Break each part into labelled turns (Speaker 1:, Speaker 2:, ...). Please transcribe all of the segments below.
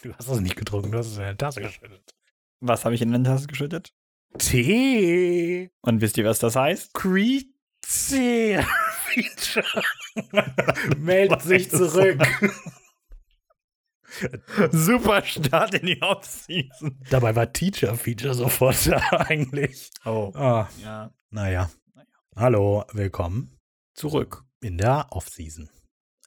Speaker 1: Du hast es nicht getrunken, du hast es in eine Tasse geschüttet.
Speaker 2: Was habe ich in eine Tasse geschüttet?
Speaker 1: Tee.
Speaker 2: Und wisst ihr, was das heißt?
Speaker 1: Creed Feature. Meldet sich zurück.
Speaker 2: Super Start in die Offseason.
Speaker 1: Dabei war Teacher Feature sofort da eigentlich.
Speaker 2: Oh.
Speaker 1: Ah,
Speaker 2: Ja.
Speaker 1: naja. Hallo, willkommen
Speaker 2: Zurück.
Speaker 1: in der Offseason.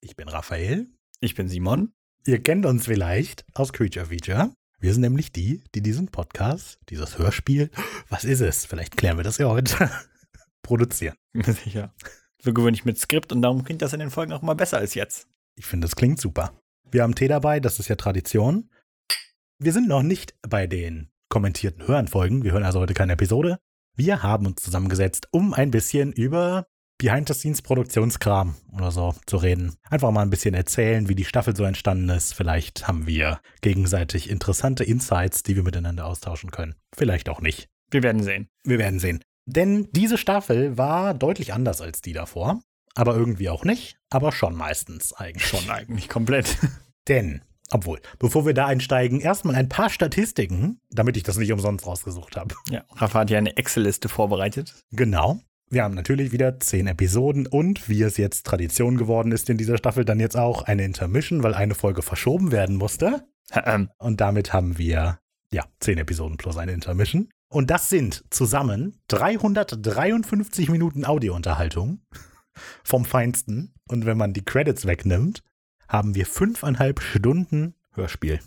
Speaker 1: Ich bin Raphael.
Speaker 2: Ich bin Simon.
Speaker 1: Ihr kennt uns vielleicht aus Creature Feature. Wir sind nämlich die, die diesen Podcast, dieses Hörspiel, was ist es? Vielleicht klären wir das ja heute, produzieren.
Speaker 2: Sicher. So gewöhnlich mit Skript und darum klingt das in den Folgen auch mal besser als jetzt.
Speaker 1: Ich finde, das klingt super. Wir haben Tee dabei, das ist ja Tradition. Wir sind noch nicht bei den kommentierten Hörenfolgen. Wir hören also heute keine Episode. Wir haben uns zusammengesetzt, um ein bisschen über Behind-the-Scenes-Produktionskram oder so zu reden. Einfach mal ein bisschen erzählen, wie die Staffel so entstanden ist. Vielleicht haben wir gegenseitig interessante Insights, die wir miteinander austauschen können. Vielleicht auch nicht.
Speaker 2: Wir werden sehen.
Speaker 1: Wir werden sehen. Denn diese Staffel war deutlich anders als die davor. Aber irgendwie auch nicht. Aber schon meistens eigentlich.
Speaker 2: Schon eigentlich komplett.
Speaker 1: Denn, obwohl, bevor wir da einsteigen, erstmal ein paar Statistiken, damit ich das nicht umsonst rausgesucht habe.
Speaker 2: Ja, Rafa hat ja eine Excel-Liste vorbereitet.
Speaker 1: Genau. Wir haben natürlich wieder zehn Episoden und wie es jetzt Tradition geworden ist in dieser Staffel, dann jetzt auch eine Intermission, weil eine Folge verschoben werden musste.
Speaker 2: Ähm,
Speaker 1: Und damit haben wir, ja, zehn Episoden plus eine Intermission. Und das sind zusammen 353 Minuten Audiounterhaltung vom Feinsten. Und wenn man die Credits wegnimmt, haben wir fünfeinhalb Stunden Hörspiel.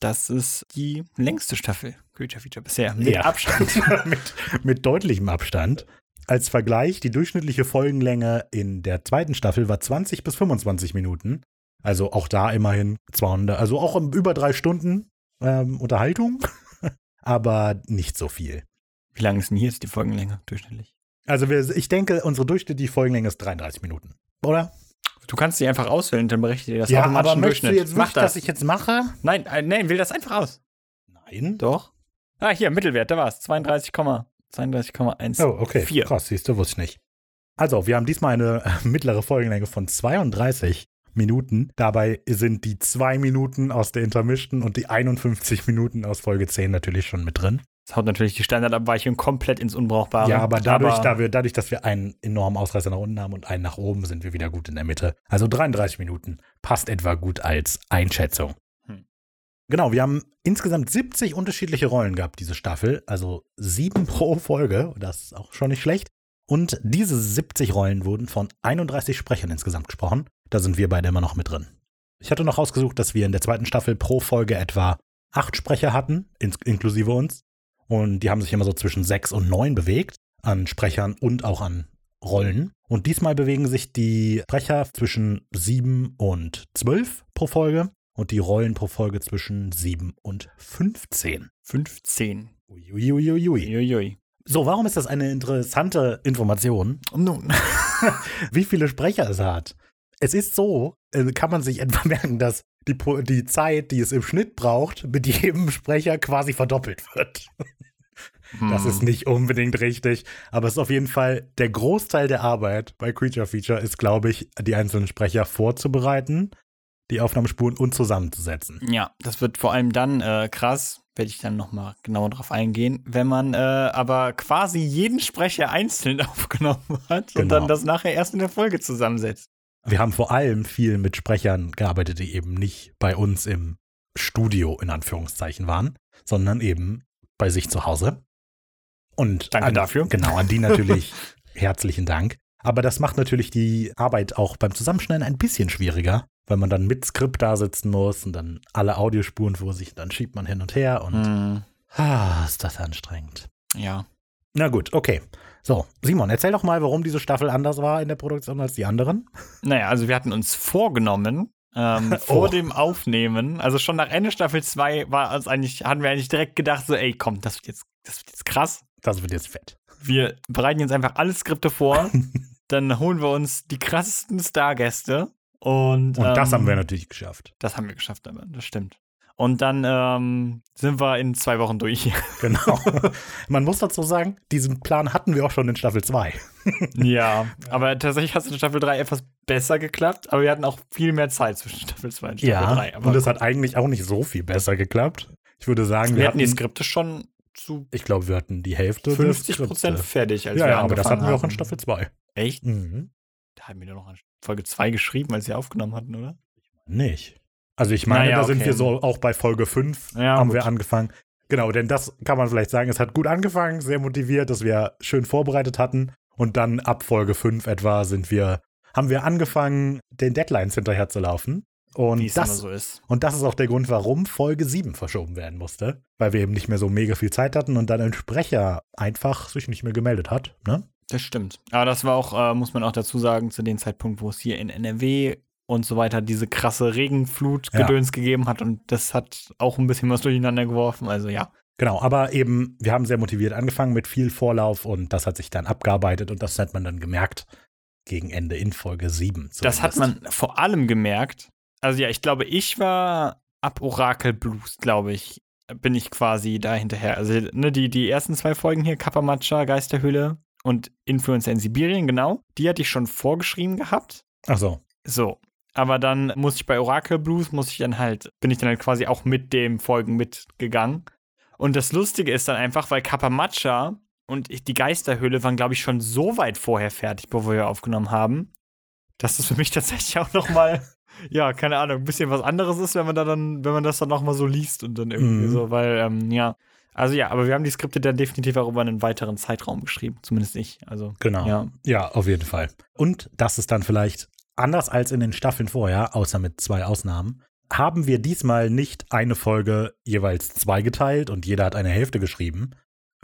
Speaker 2: das ist die längste Staffel Creature Feature bisher. Mit
Speaker 1: Ja.
Speaker 2: Abstand.
Speaker 1: mit, mit deutlichem Abstand. Als Vergleich, die durchschnittliche Folgenlänge in der zweiten Staffel war 20 bis 25 Minuten. Also auch da immerhin 200, also auch über drei Stunden ähm, Unterhaltung, aber nicht so viel.
Speaker 2: Wie lang ist denn hier jetzt die Folgenlänge durchschnittlich?
Speaker 1: Also wir, ich denke, unsere durchschnittliche Folgenlänge ist 33 Minuten. Oder?
Speaker 2: Du kannst sie einfach auswählen, dann berechnet dir das
Speaker 1: ja,
Speaker 2: automatisch
Speaker 1: aber möchtest du jetzt
Speaker 2: Mach
Speaker 1: wirklich,
Speaker 2: das.
Speaker 1: dass ich jetzt mache?
Speaker 2: nein, äh, nein, wähl das einfach aus.
Speaker 1: Nein.
Speaker 2: Doch. Ah, hier, Mittelwert, da war's. 32, 32,1.
Speaker 1: Oh, okay. Krass, siehst du, wusste ich nicht. Also, wir haben diesmal eine äh, mittlere Folgenlänge von 32 Minuten. Dabei sind die zwei Minuten aus der Intermission und die 51 Minuten aus Folge 10 natürlich schon mit drin.
Speaker 2: Das haut natürlich die Standardabweichung komplett ins Unbrauchbare.
Speaker 1: ja, aber dadurch,
Speaker 2: aber
Speaker 1: da wir, dadurch, dass wir einen enormen Ausreißer nach unten haben und einen nach oben, sind wir wieder gut in der Mitte. Also 33 Minuten passt etwa gut als Einschätzung. Genau, wir haben insgesamt 70 unterschiedliche Rollen gehabt, diese Staffel. Also sieben pro Folge. Das ist auch schon nicht schlecht. Und diese 70 Rollen wurden von 31 Sprechern insgesamt gesprochen. Da sind wir beide immer noch mit drin. Ich hatte noch ausgesucht, dass wir in der zweiten Staffel pro Folge etwa acht Sprecher hatten, ins inklusive uns. Und die haben sich immer so zwischen sechs und neun bewegt, an Sprechern und auch an Rollen. Und diesmal bewegen sich die Sprecher zwischen sieben und zwölf pro Folge und die Rollen pro Folge zwischen sieben und 15.
Speaker 2: 15.
Speaker 1: Uiuiuiui.
Speaker 2: Uiuiui.
Speaker 1: So, warum ist das eine interessante Information?
Speaker 2: Nun.
Speaker 1: wie viele Sprecher es hat. Es ist so, äh, kann man sich etwa merken, dass die, die Zeit, die es im Schnitt braucht, mit jedem Sprecher quasi verdoppelt wird. Das
Speaker 2: Hm.
Speaker 1: ist nicht unbedingt richtig, aber es ist auf jeden Fall der Großteil der Arbeit bei Creature Feature ist, glaube ich, die einzelnen Sprecher vorzubereiten, die Aufnahmespuren und zusammenzusetzen.
Speaker 2: Ja, das wird vor allem dann äh, krass, werde ich dann nochmal genauer drauf eingehen, wenn man äh, aber quasi jeden Sprecher einzeln aufgenommen hat und
Speaker 1: Genau.
Speaker 2: dann das nachher erst in der Folge zusammensetzt.
Speaker 1: Wir haben vor allem viel mit Sprechern gearbeitet, die eben nicht bei uns im Studio in Anführungszeichen waren, sondern eben bei sich zu Hause. Und
Speaker 2: Danke
Speaker 1: an,
Speaker 2: dafür.
Speaker 1: Genau, an die natürlich herzlichen Dank. Aber das macht natürlich die Arbeit auch beim Zusammenschneiden ein bisschen schwieriger, weil man dann mit Skript da sitzen muss und dann alle Audiospuren vor sich, dann schiebt man hin und her und
Speaker 2: Hm,
Speaker 1: ah, ist das anstrengend.
Speaker 2: ja.
Speaker 1: Na gut, okay. So, Simon, erzähl doch mal, warum diese Staffel anders war in der Produktion als die anderen.
Speaker 2: Naja, also wir hatten uns vorgenommen, ähm, vor
Speaker 1: Oh.
Speaker 2: dem Aufnehmen, also schon nach Ende Staffel 2 war uns eigentlich, hatten wir eigentlich direkt gedacht, so, ey, komm, das wird jetzt, das wird jetzt krass.
Speaker 1: Das wird jetzt fett.
Speaker 2: Wir bereiten jetzt einfach alle Skripte vor, dann holen wir uns die krassesten Stargäste und
Speaker 1: Und das
Speaker 2: ähm,
Speaker 1: haben wir natürlich geschafft.
Speaker 2: Das haben wir geschafft, aber das stimmt. Und dann ähm, sind wir in zwei Wochen durch.
Speaker 1: Genau. Man muss dazu sagen, diesen Plan hatten wir auch schon in Staffel 2.
Speaker 2: ja, aber tatsächlich hat es in Staffel 3 etwas besser geklappt, aber wir hatten auch viel mehr Zeit zwischen Staffel 2 und Staffel 3.
Speaker 1: und es hat eigentlich auch nicht so viel besser geklappt. Ich würde sagen,
Speaker 2: wir,
Speaker 1: wir
Speaker 2: hatten die Skripte schon zu
Speaker 1: Ich glaube, wir hatten die Hälfte.
Speaker 2: 50
Speaker 1: der
Speaker 2: Prozent fertig, als
Speaker 1: Ja,
Speaker 2: wir
Speaker 1: ja, aber das hatten
Speaker 2: angefangen
Speaker 1: wir auch in
Speaker 2: haben.
Speaker 1: Staffel 2.
Speaker 2: Echt?
Speaker 1: Mhm.
Speaker 2: Da hatten wir doch noch an Folge 2 geschrieben, als wir aufgenommen hatten, oder?
Speaker 1: Nicht. Also ich meine,
Speaker 2: Naja,
Speaker 1: da sind
Speaker 2: okay.
Speaker 1: wir so auch bei Folge 5
Speaker 2: Ja,
Speaker 1: haben
Speaker 2: gut.
Speaker 1: wir angefangen. Genau, denn das kann man vielleicht sagen, es hat gut angefangen, sehr motiviert, dass wir schön vorbereitet hatten. Und dann ab Folge 5 etwa sind wir, haben wir angefangen, den Deadlines hinterher zu laufen. Und das,
Speaker 2: so ist.
Speaker 1: und das ist auch der Grund, warum Folge 7 verschoben werden musste. Weil wir eben nicht mehr so mega viel Zeit hatten und dann ein Sprecher einfach sich nicht mehr gemeldet hat. Ne?
Speaker 2: Das stimmt. Aber das war auch, äh, muss man auch dazu sagen, zu dem Zeitpunkt, wo es hier in NRW und so weiter diese krasse Regenflut-Gedöns gegeben hat. Und das hat auch ein bisschen was durcheinander geworfen. Also ja.
Speaker 1: Genau, aber eben, wir haben sehr motiviert angefangen mit viel Vorlauf und das hat sich dann abgearbeitet und das hat man dann gemerkt gegen Ende in Folge 7.
Speaker 2: Das hat man vor allem gemerkt. Also ja, ich glaube, ich war ab Orakel Blues, glaube ich, bin ich quasi da hinterher. Also ne, die, die ersten zwei Folgen hier, Kapamacha, Geisterhöhle und Influencer in Sibirien, genau, die hatte ich schon vorgeschrieben gehabt.
Speaker 1: Ach so.
Speaker 2: So. Aber dann muss ich bei Oracle Blues, muss ich dann halt, bin ich dann halt quasi auch mit dem Folgen mitgegangen. Und das Lustige ist dann einfach, weil Kapamacha und die Geisterhöhle waren, glaube ich, schon so weit vorher fertig, bevor wir aufgenommen haben, dass das für mich tatsächlich auch noch mal, ja, keine Ahnung, ein bisschen was anderes ist, wenn man da dann, wenn man das dann noch mal so liest und dann irgendwie
Speaker 1: Mhm.
Speaker 2: so, weil, ähm, ja. Also ja, aber wir haben die Skripte dann definitiv auch über einen weiteren Zeitraum geschrieben, zumindest ich. Also,
Speaker 1: Genau.
Speaker 2: ja.
Speaker 1: Ja, auf jeden Fall. Und das ist dann vielleicht anders als in den Staffeln vorher, außer mit zwei Ausnahmen, haben wir diesmal nicht eine Folge jeweils zwei geteilt und jeder hat eine Hälfte geschrieben.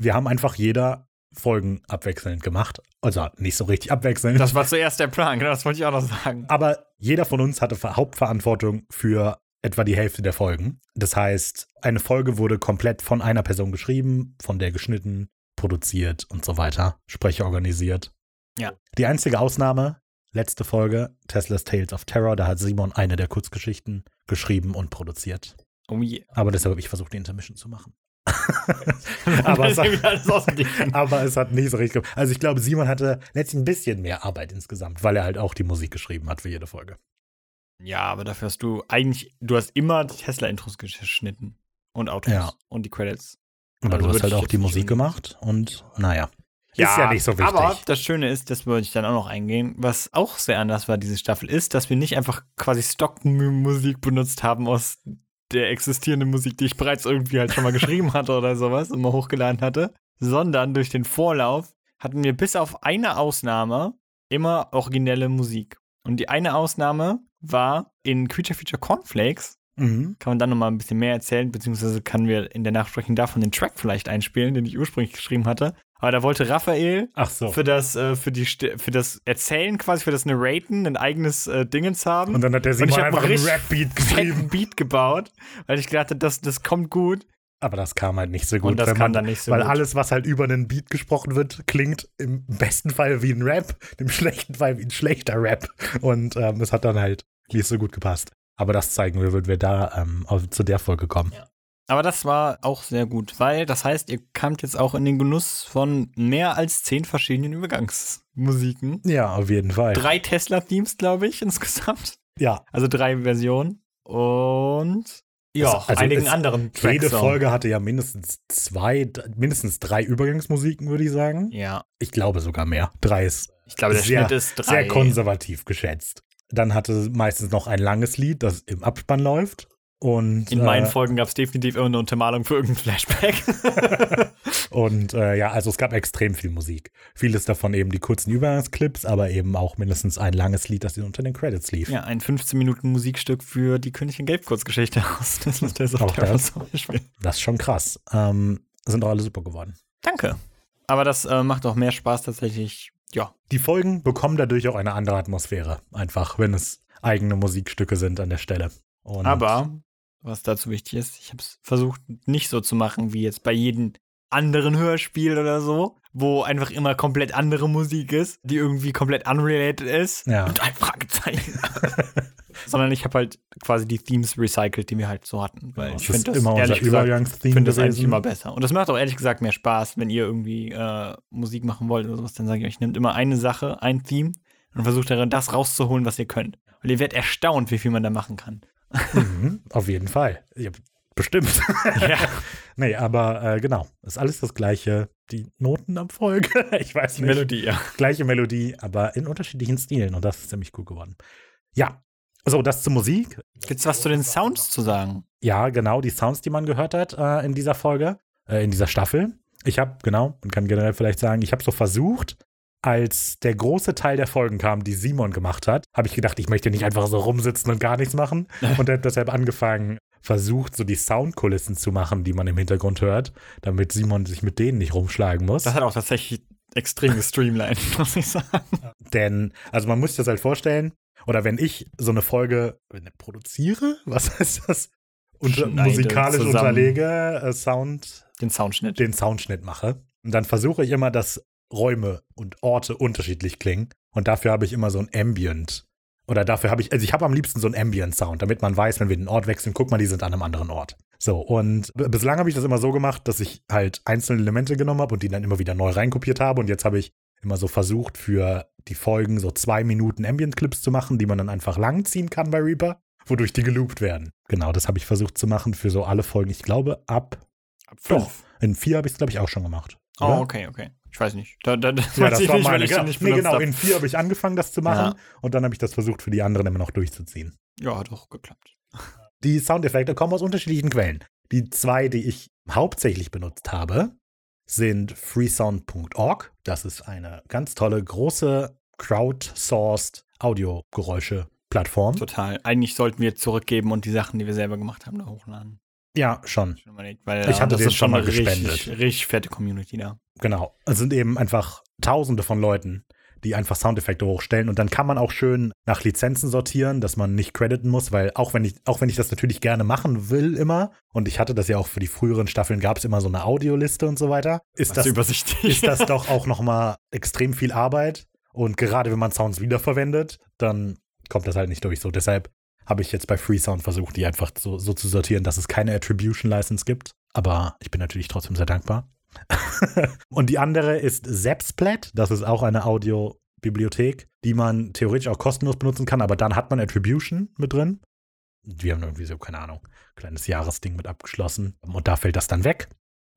Speaker 1: Wir haben einfach jeder Folgen abwechselnd gemacht. Also nicht so richtig abwechselnd.
Speaker 2: Das war zuerst der Plan, genau, das wollte ich auch noch sagen.
Speaker 1: Aber jeder von uns hatte Ver- Hauptverantwortung für etwa die Hälfte der Folgen. Das heißt, eine Folge wurde komplett von einer Person geschrieben, von der geschnitten, produziert und so weiter, Sprecher organisiert.
Speaker 2: Ja.
Speaker 1: Die einzige Ausnahme, letzte Folge, Tesla's Tales of Terror, da hat Simon eine der Kurzgeschichten geschrieben und produziert.
Speaker 2: Oh yeah.
Speaker 1: Aber deshalb habe ich versucht, die Intermission zu machen.
Speaker 2: Aber
Speaker 1: es hat, aber es hat nicht so richtig. Also ich glaube, Simon hatte letztlich ein bisschen mehr Arbeit insgesamt, weil er halt auch die Musik geschrieben hat für jede Folge.
Speaker 2: Ja, aber dafür hast du eigentlich, du hast immer Tesla-Intros geschnitten. Und Autos.
Speaker 1: Ja.
Speaker 2: Und die Credits.
Speaker 1: Aber
Speaker 2: Also
Speaker 1: du hast halt auch die Musik gemacht und naja. ist ja nicht so wichtig.
Speaker 2: Aber das Schöne ist, das würde ich dann auch noch eingehen, was auch sehr anders war, diese Staffel, ist, dass wir nicht einfach quasi Stockmusik benutzt haben aus der existierenden Musik, die ich bereits irgendwie halt schon mal geschrieben hatte oder sowas und mal hochgeladen hatte, sondern durch den Vorlauf hatten wir bis auf eine Ausnahme immer originelle Musik. Und die eine Ausnahme war in Creature Feature Cornflakes,
Speaker 1: mhm.
Speaker 2: kann man dann noch mal ein bisschen mehr erzählen, beziehungsweise können wir in der Nachsprechung davon den Track vielleicht einspielen, den ich ursprünglich geschrieben hatte. Aber da wollte Raphael
Speaker 1: so.
Speaker 2: für das, äh, für die, für das Erzählen quasi, für das Narraten ein eigenes äh, Dingens haben.
Speaker 1: Und dann hat der
Speaker 2: Und
Speaker 1: Simon
Speaker 2: ich hab
Speaker 1: einfach
Speaker 2: einen
Speaker 1: Rap-Beat geschrieben.
Speaker 2: Beat gebaut, weil ich gedacht habe, das, das kommt gut.
Speaker 1: Aber das kam halt nicht so gut.
Speaker 2: Und das
Speaker 1: man,
Speaker 2: dann nicht so
Speaker 1: weil
Speaker 2: gut.
Speaker 1: alles, was halt über einen Beat gesprochen wird, klingt im besten Fall wie ein Rap, im schlechten Fall wie ein schlechter Rap. Und ähm, es hat dann halt nicht so gut gepasst. Aber das zeigen wir, wenn wir da ähm, auf, zu der Folge kommen.
Speaker 2: Ja. Aber das war auch sehr gut, weil das heißt, ihr kamt jetzt auch in den Genuss von mehr als zehn verschiedenen Übergangsmusiken.
Speaker 1: Ja, auf jeden Fall.
Speaker 2: Drei Tesla-Themes, glaube ich, insgesamt.
Speaker 1: Ja,
Speaker 2: Also drei Versionen. Und ja,
Speaker 1: also
Speaker 2: einigen
Speaker 1: es-
Speaker 2: anderen Tracks.
Speaker 1: jede
Speaker 2: auch.
Speaker 1: Folge hatte ja mindestens zwei, mindestens drei Übergangsmusiken, würde ich sagen.
Speaker 2: Ja,
Speaker 1: Ich glaube sogar mehr. Drei ist
Speaker 2: ich glaube, der
Speaker 1: Sehr-
Speaker 2: Schnitt ist drei.
Speaker 1: sehr konservativ geschätzt. Dann hatte meistens noch ein langes Lied, das im Abspann läuft. Und,
Speaker 2: In meinen
Speaker 1: äh,
Speaker 2: Folgen gab es definitiv immer eine Untermalung für irgendein Flashback.
Speaker 1: Und äh, ja, also es gab extrem viel Musik. Vieles davon eben die kurzen Übergangsclips, aber eben auch mindestens ein langes Lied, das unter den Credits lief.
Speaker 2: ja, ein 15 Minuten Musikstück für die Königin Gelb Kurzgeschichte aus. Das ist der
Speaker 1: Auch das.
Speaker 2: zum Beispiel.
Speaker 1: Das ist schon krass. Ähm, sind auch alle super geworden.
Speaker 2: Danke. Aber das äh, macht auch mehr Spaß tatsächlich. Ja,
Speaker 1: Die Folgen bekommen dadurch auch eine andere Atmosphäre. Einfach, wenn es eigene Musikstücke sind an der Stelle. Und
Speaker 2: aber was dazu wichtig ist, ich habe es versucht nicht so zu machen wie jetzt bei jedem anderen Hörspiel oder so, wo einfach immer komplett andere Musik ist, die irgendwie komplett unrelated ist.
Speaker 1: Ja.
Speaker 2: Und ein Fragezeichen. Sondern ich habe halt quasi die Themes recycelt, die wir halt so hatten. Weil
Speaker 1: Das
Speaker 2: ich finde das,
Speaker 1: immer
Speaker 2: ehrlich gesagt, finde das eigentlich immer besser. Und das macht auch ehrlich gesagt mehr Spaß, wenn ihr irgendwie äh, Musik machen wollt oder sowas, dann sage ich euch, nehmt immer eine Sache, ein Theme und versucht darin das rauszuholen, was ihr könnt. Und ihr werdet erstaunt, wie viel man da machen kann.
Speaker 1: Mhm, auf jeden Fall. Ja, bestimmt.
Speaker 2: Ja.
Speaker 1: nee, aber äh, genau. Ist alles das gleiche. Die Notenabfolge, ich weiß
Speaker 2: Die
Speaker 1: nicht.
Speaker 2: Melodie, ja.
Speaker 1: Gleiche Melodie, aber in unterschiedlichen Stilen. Und das ist ziemlich cool geworden. Ja. So, das zur Musik.
Speaker 2: Gibt's was zu den Sounds zu sagen?
Speaker 1: Ja, genau, die Sounds, die man gehört hat äh, in dieser Folge, äh, in dieser Staffel. Ich habe, genau, man kann generell vielleicht sagen, ich habe so versucht, als der große Teil der Folgen kam, die Simon gemacht hat, habe ich gedacht, ich möchte nicht einfach so rumsitzen und gar nichts machen. Und habe deshalb angefangen, versucht, so die Soundkulissen zu machen, die man im Hintergrund hört, damit Simon sich mit denen nicht rumschlagen muss.
Speaker 2: Das hat auch tatsächlich extrem gestreamlined, muss ich sagen.
Speaker 1: Denn, also man muss sich das halt vorstellen, oder wenn ich so eine Folge produziere, was heißt das? Unter, musikalisch
Speaker 2: zusammen.
Speaker 1: unterlege, äh, Sound,
Speaker 2: Den Soundschnitt.
Speaker 1: den Soundschnitt mache. Und dann versuche ich immer, dass Räume und Orte unterschiedlich klingen. Und dafür habe ich immer so ein Ambient. Oder dafür habe ich, also ich habe am liebsten so einen Ambient-Sound, damit man weiß, wenn wir den Ort wechseln, guck mal, die sind an einem anderen Ort. So, und bislang habe ich das immer so gemacht, dass ich halt einzelne Elemente genommen habe und die dann immer wieder neu reinkopiert habe. Und jetzt habe ich immer so versucht, für die Folgen so zwei Minuten Ambient-Clips zu machen, die man dann einfach langziehen kann bei Reaper, wodurch die geloopt werden. Genau, das habe ich versucht zu machen für so alle Folgen. Ich glaube, ab
Speaker 2: Ab
Speaker 1: doch, in vier habe ich es, glaube ich, auch schon gemacht.
Speaker 2: Oh,
Speaker 1: oder?
Speaker 2: okay, okay. Ich weiß nicht. Da, da, das
Speaker 1: Ja, das
Speaker 2: ich
Speaker 1: war meine.
Speaker 2: ich
Speaker 1: Genau,
Speaker 2: nicht
Speaker 1: nee, genau
Speaker 2: hab.
Speaker 1: in vier habe ich angefangen, das zu machen.
Speaker 2: Ja.
Speaker 1: Und dann habe ich das versucht, für die anderen immer noch durchzuziehen.
Speaker 2: Ja, hat auch geklappt.
Speaker 1: Die Soundeffekte kommen aus unterschiedlichen Quellen. Die zwei, die ich hauptsächlich benutzt habe, sind freesound.org. Das ist eine ganz tolle, große, crowdsourced Audiogeräusche-Plattform.
Speaker 2: Total. Eigentlich sollten wir zurückgeben und die Sachen, die wir selber gemacht haben, da hochladen.
Speaker 1: Ja, schon.
Speaker 2: Weil,
Speaker 1: Ich hatte
Speaker 2: das
Speaker 1: den
Speaker 2: ist
Speaker 1: schon mal
Speaker 2: eine richtig,
Speaker 1: gespendet.
Speaker 2: Richtig fette Community da.
Speaker 1: Genau. Es sind eben einfach tausende von Leuten, die einfach Soundeffekte hochstellen. Und dann kann man auch schön nach Lizenzen sortieren, dass man nicht crediten muss, weil auch wenn ich, auch wenn ich das natürlich gerne machen will immer, und ich hatte das ja auch für die früheren Staffeln, gab es immer so eine Audioliste und so weiter, ist
Speaker 2: Was
Speaker 1: das,
Speaker 2: übersichtlich.
Speaker 1: ist das doch auch nochmal extrem viel Arbeit. Und gerade wenn man Sounds wiederverwendet, dann kommt das halt nicht durch. So, deshalb habe ich jetzt bei Freesound versucht, die einfach so, so zu sortieren, dass es keine Attribution License gibt. Aber ich bin natürlich trotzdem sehr dankbar. und die andere ist Zapsplat. Das ist auch eine Audiobibliothek, die man theoretisch auch kostenlos benutzen kann, aber dann hat man Attribution mit drin. Wir haben irgendwie so, keine Ahnung, kleines Jahresding mit abgeschlossen. Und da fällt das dann weg.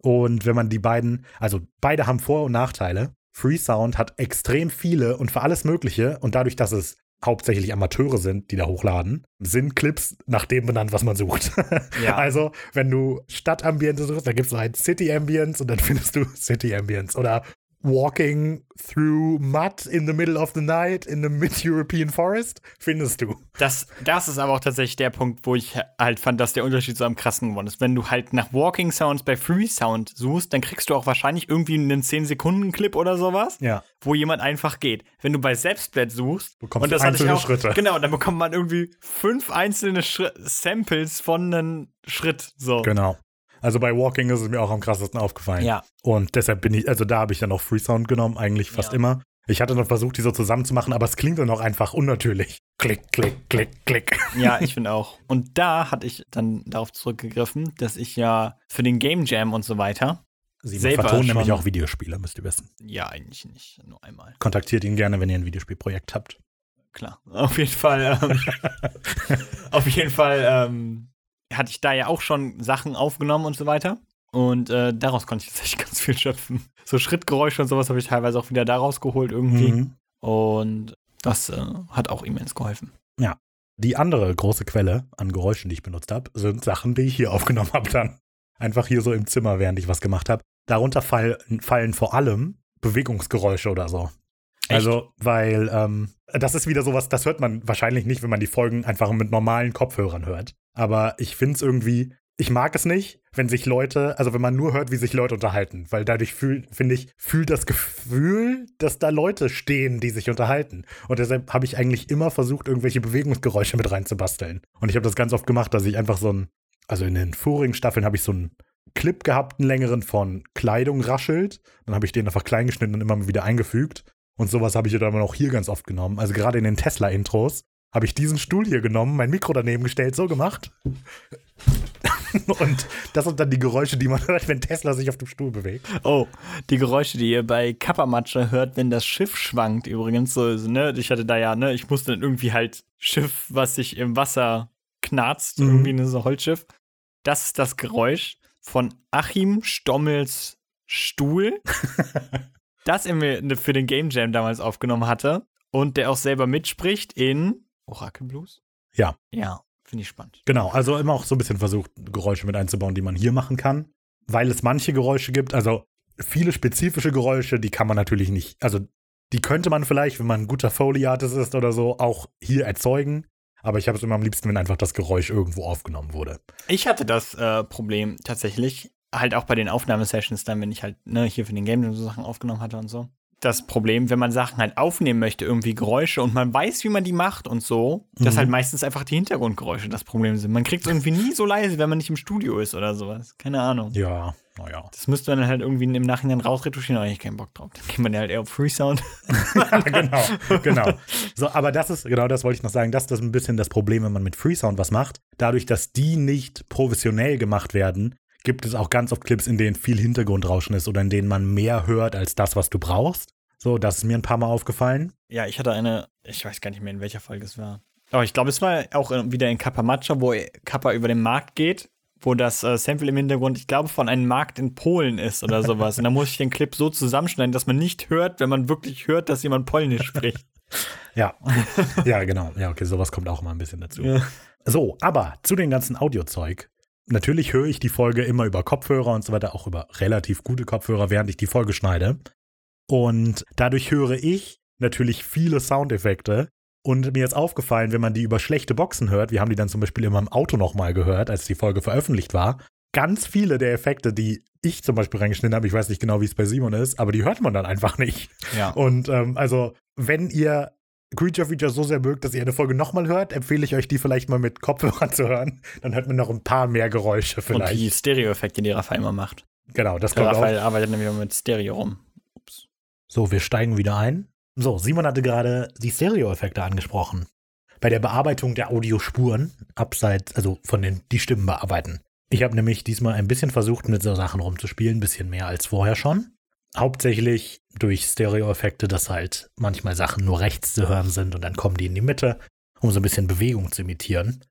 Speaker 1: Und wenn man die beiden, also beide haben Vor- und Nachteile. Freesound hat extrem viele und für alles Mögliche. Und dadurch, dass es hauptsächlich Amateure sind, die da hochladen, sind Clips nach dem benannt, was man sucht.
Speaker 2: Ja.
Speaker 1: Also, wenn du Stadtambiente suchst, dann gibt es ein City Ambience und dann findest du City Ambience. Oder Walking through mud in the middle of the night in the mid-European forest findest du.
Speaker 2: Das, das ist aber auch tatsächlich der Punkt, wo ich halt fand, dass der Unterschied so am krassen geworden ist. Wenn du halt nach Walking Sounds bei Free Sound suchst, dann kriegst du auch wahrscheinlich irgendwie einen 10-Sekunden-Clip oder sowas,
Speaker 1: Ja.
Speaker 2: wo jemand einfach geht. Wenn du bei Selbstblatt suchst,
Speaker 1: Bekommst
Speaker 2: und
Speaker 1: du
Speaker 2: das ich
Speaker 1: einzelne
Speaker 2: auch,
Speaker 1: Schritte.
Speaker 2: Genau, dann bekommt man irgendwie fünf einzelne Schri Samples von einem Schritt. So.
Speaker 1: Genau. Also bei Walking ist es mir auch am krassesten aufgefallen.
Speaker 2: Ja.
Speaker 1: Und deshalb bin ich, also da habe ich dann auch Freesound genommen, eigentlich fast
Speaker 2: Ja.
Speaker 1: immer. Ich hatte noch versucht, die so zusammenzumachen, aber es klingt dann auch einfach unnatürlich. Klick, klick, klick, klick.
Speaker 2: Ja, ich finde auch. Und da hatte ich dann darauf zurückgegriffen, dass ich ja für den Game Jam und so weiter,
Speaker 1: Sie
Speaker 2: Selber
Speaker 1: vertonen nämlich auch Videospiele, müsst ihr wissen.
Speaker 2: ja, eigentlich nicht, nur einmal.
Speaker 1: Kontaktiert ihn gerne, wenn ihr ein Videospielprojekt habt.
Speaker 2: Klar. Auf jeden Fall, ähm, auf jeden Fall ähm, hatte ich da ja auch schon Sachen aufgenommen und so weiter. Und äh, daraus konnte ich tatsächlich ganz viel schöpfen. So Schrittgeräusche und sowas habe ich teilweise auch wieder daraus geholt irgendwie.
Speaker 1: Mhm.
Speaker 2: Und das äh, hat auch immens geholfen.
Speaker 1: Die andere große Quelle an Geräuschen, die ich benutzt habe, sind Sachen, die ich hier aufgenommen habe dann. Einfach hier so im Zimmer, während ich was gemacht habe. Darunter fall, fallen vor allem Bewegungsgeräusche oder so.
Speaker 2: Echt?
Speaker 1: Also, weil ähm, das ist wieder sowas, das hört man wahrscheinlich nicht, wenn man die Folgen einfach mit normalen Kopfhörern hört. Aber ich finde es irgendwie, ich mag es nicht, wenn sich Leute, also wenn man nur hört, wie sich Leute unterhalten, weil dadurch finde ich, fühlt das Gefühl, dass da Leute stehen, die sich unterhalten. Und deshalb habe ich eigentlich immer versucht, irgendwelche Bewegungsgeräusche mit reinzubasteln. Und ich habe das ganz oft gemacht, dass ich einfach so ein, also in den vorigen Staffeln habe ich so ein Clip gehabt, einen längeren von Kleidung raschelt. Dann habe ich den einfach klein geschnitten und immer wieder eingefügt. Und sowas habe ich dann auch hier ganz oft genommen. Also gerade in den Tesla-Intros habe ich diesen Stuhl hier genommen, mein Mikro daneben gestellt, so gemacht. und das sind dann die Geräusche, die man hört, wenn Tesla sich auf dem Stuhl bewegt.
Speaker 2: Oh, die Geräusche, die ihr bei Kappermatsche hört, wenn das Schiff schwankt, übrigens. So, ne, ich hatte da ja, ne, ich musste dann irgendwie halt Schiff, was sich im Wasser knarzt,
Speaker 1: Mhm.
Speaker 2: irgendwie ne, so Holzschiff. Das ist das Geräusch von Achim Stommels Stuhl, das er mir ne, für den Game Jam damals aufgenommen hatte und der auch selber mitspricht in Oracle Blues.
Speaker 1: Ja.
Speaker 2: Ja, finde ich spannend.
Speaker 1: Genau, also immer auch so ein bisschen versucht, Geräusche mit einzubauen, die man hier machen kann. Weil es manche Geräusche gibt, also viele spezifische Geräusche, die kann man natürlich nicht, also die könnte man vielleicht, wenn man ein guter Foley-Artist ist oder so, auch hier erzeugen. Aber ich habe es immer am liebsten, wenn einfach das Geräusch irgendwo aufgenommen wurde.
Speaker 2: Ich hatte das äh, Problem tatsächlich, halt auch bei den Aufnahmesessions dann, wenn ich halt ne, hier für den Game Jam so Sachen aufgenommen hatte und so. Das Problem, wenn man Sachen halt aufnehmen möchte, irgendwie Geräusche und man weiß, wie man die macht und so, dass
Speaker 1: Mhm.
Speaker 2: halt meistens einfach die Hintergrundgeräusche das Problem sind. Man kriegt es irgendwie nie so leise, wenn man nicht im Studio ist oder sowas. Keine Ahnung.
Speaker 1: Ja, naja.
Speaker 2: Das müsste man dann halt irgendwie im Nachhinein rausretuschieren, aber ich keinen Bock drauf. Dann geht man ja halt eher auf Freesound.
Speaker 1: genau, genau. So, aber das ist, genau das wollte ich noch sagen, das ist ein bisschen das Problem, wenn man mit Freesound was macht. Dadurch, dass die nicht professionell gemacht werden, gibt es auch ganz oft Clips, in denen viel Hintergrundrauschen ist oder in denen man mehr hört als das, was du brauchst. So, das ist mir ein paar Mal aufgefallen.
Speaker 2: Ja, ich hatte eine, ich weiß gar nicht mehr, in welcher Folge es war. Aber ich glaube, es war auch äh, wieder in Kappa Matcha, wo Kappa über den Markt geht, wo das äh, Sample im Hintergrund, ich glaube, von einem Markt in Polen ist oder sowas. Und da muss ich den Clip so zusammenschneiden, dass man nicht hört, wenn man wirklich hört, dass jemand Polnisch spricht.
Speaker 1: Ja, ja, genau. Ja, okay, sowas kommt auch immer ein bisschen dazu.
Speaker 2: Ja.
Speaker 1: So, aber zu dem ganzen Audiozeug. Natürlich höre ich die Folge immer über Kopfhörer und so weiter, auch über relativ gute Kopfhörer, während ich die Folge schneide. Und dadurch höre ich natürlich viele Soundeffekte. Und mir ist aufgefallen, wenn man die über schlechte Boxen hört, wir haben die dann zum Beispiel immer im Auto nochmal gehört, als die Folge veröffentlicht war, ganz viele der Effekte, die ich zum Beispiel reingeschnitten habe, ich weiß nicht genau, wie es bei Simon ist, aber die hört man dann einfach nicht.
Speaker 2: Ja.
Speaker 1: Und ähm, also, wenn ihr Creature Feature so sehr mögt, dass ihr eine Folge nochmal hört, empfehle ich euch, die vielleicht mal mit Kopfhörern zu hören. Dann hört man noch ein paar mehr Geräusche
Speaker 2: Und
Speaker 1: vielleicht.
Speaker 2: die Stereo-Effekte, die Raphael immer macht.
Speaker 1: genau, das
Speaker 2: Der
Speaker 1: kommt auch.
Speaker 2: Raphael arbeitet nämlich immer mit Stereo rum. Ups.
Speaker 1: So, wir steigen wieder ein. So, Simon hatte gerade die Stereo-Effekte angesprochen. Bei der Bearbeitung der Audiospuren, abseits, also von den, die Stimmen bearbeiten. Ich habe nämlich diesmal ein bisschen versucht, mit so Sachen rumzuspielen, ein bisschen mehr als vorher schon. Hauptsächlich durch Stereo-Effekte, dass halt manchmal Sachen nur rechts zu hören sind und dann kommen die in die Mitte, um so ein bisschen Bewegung zu imitieren.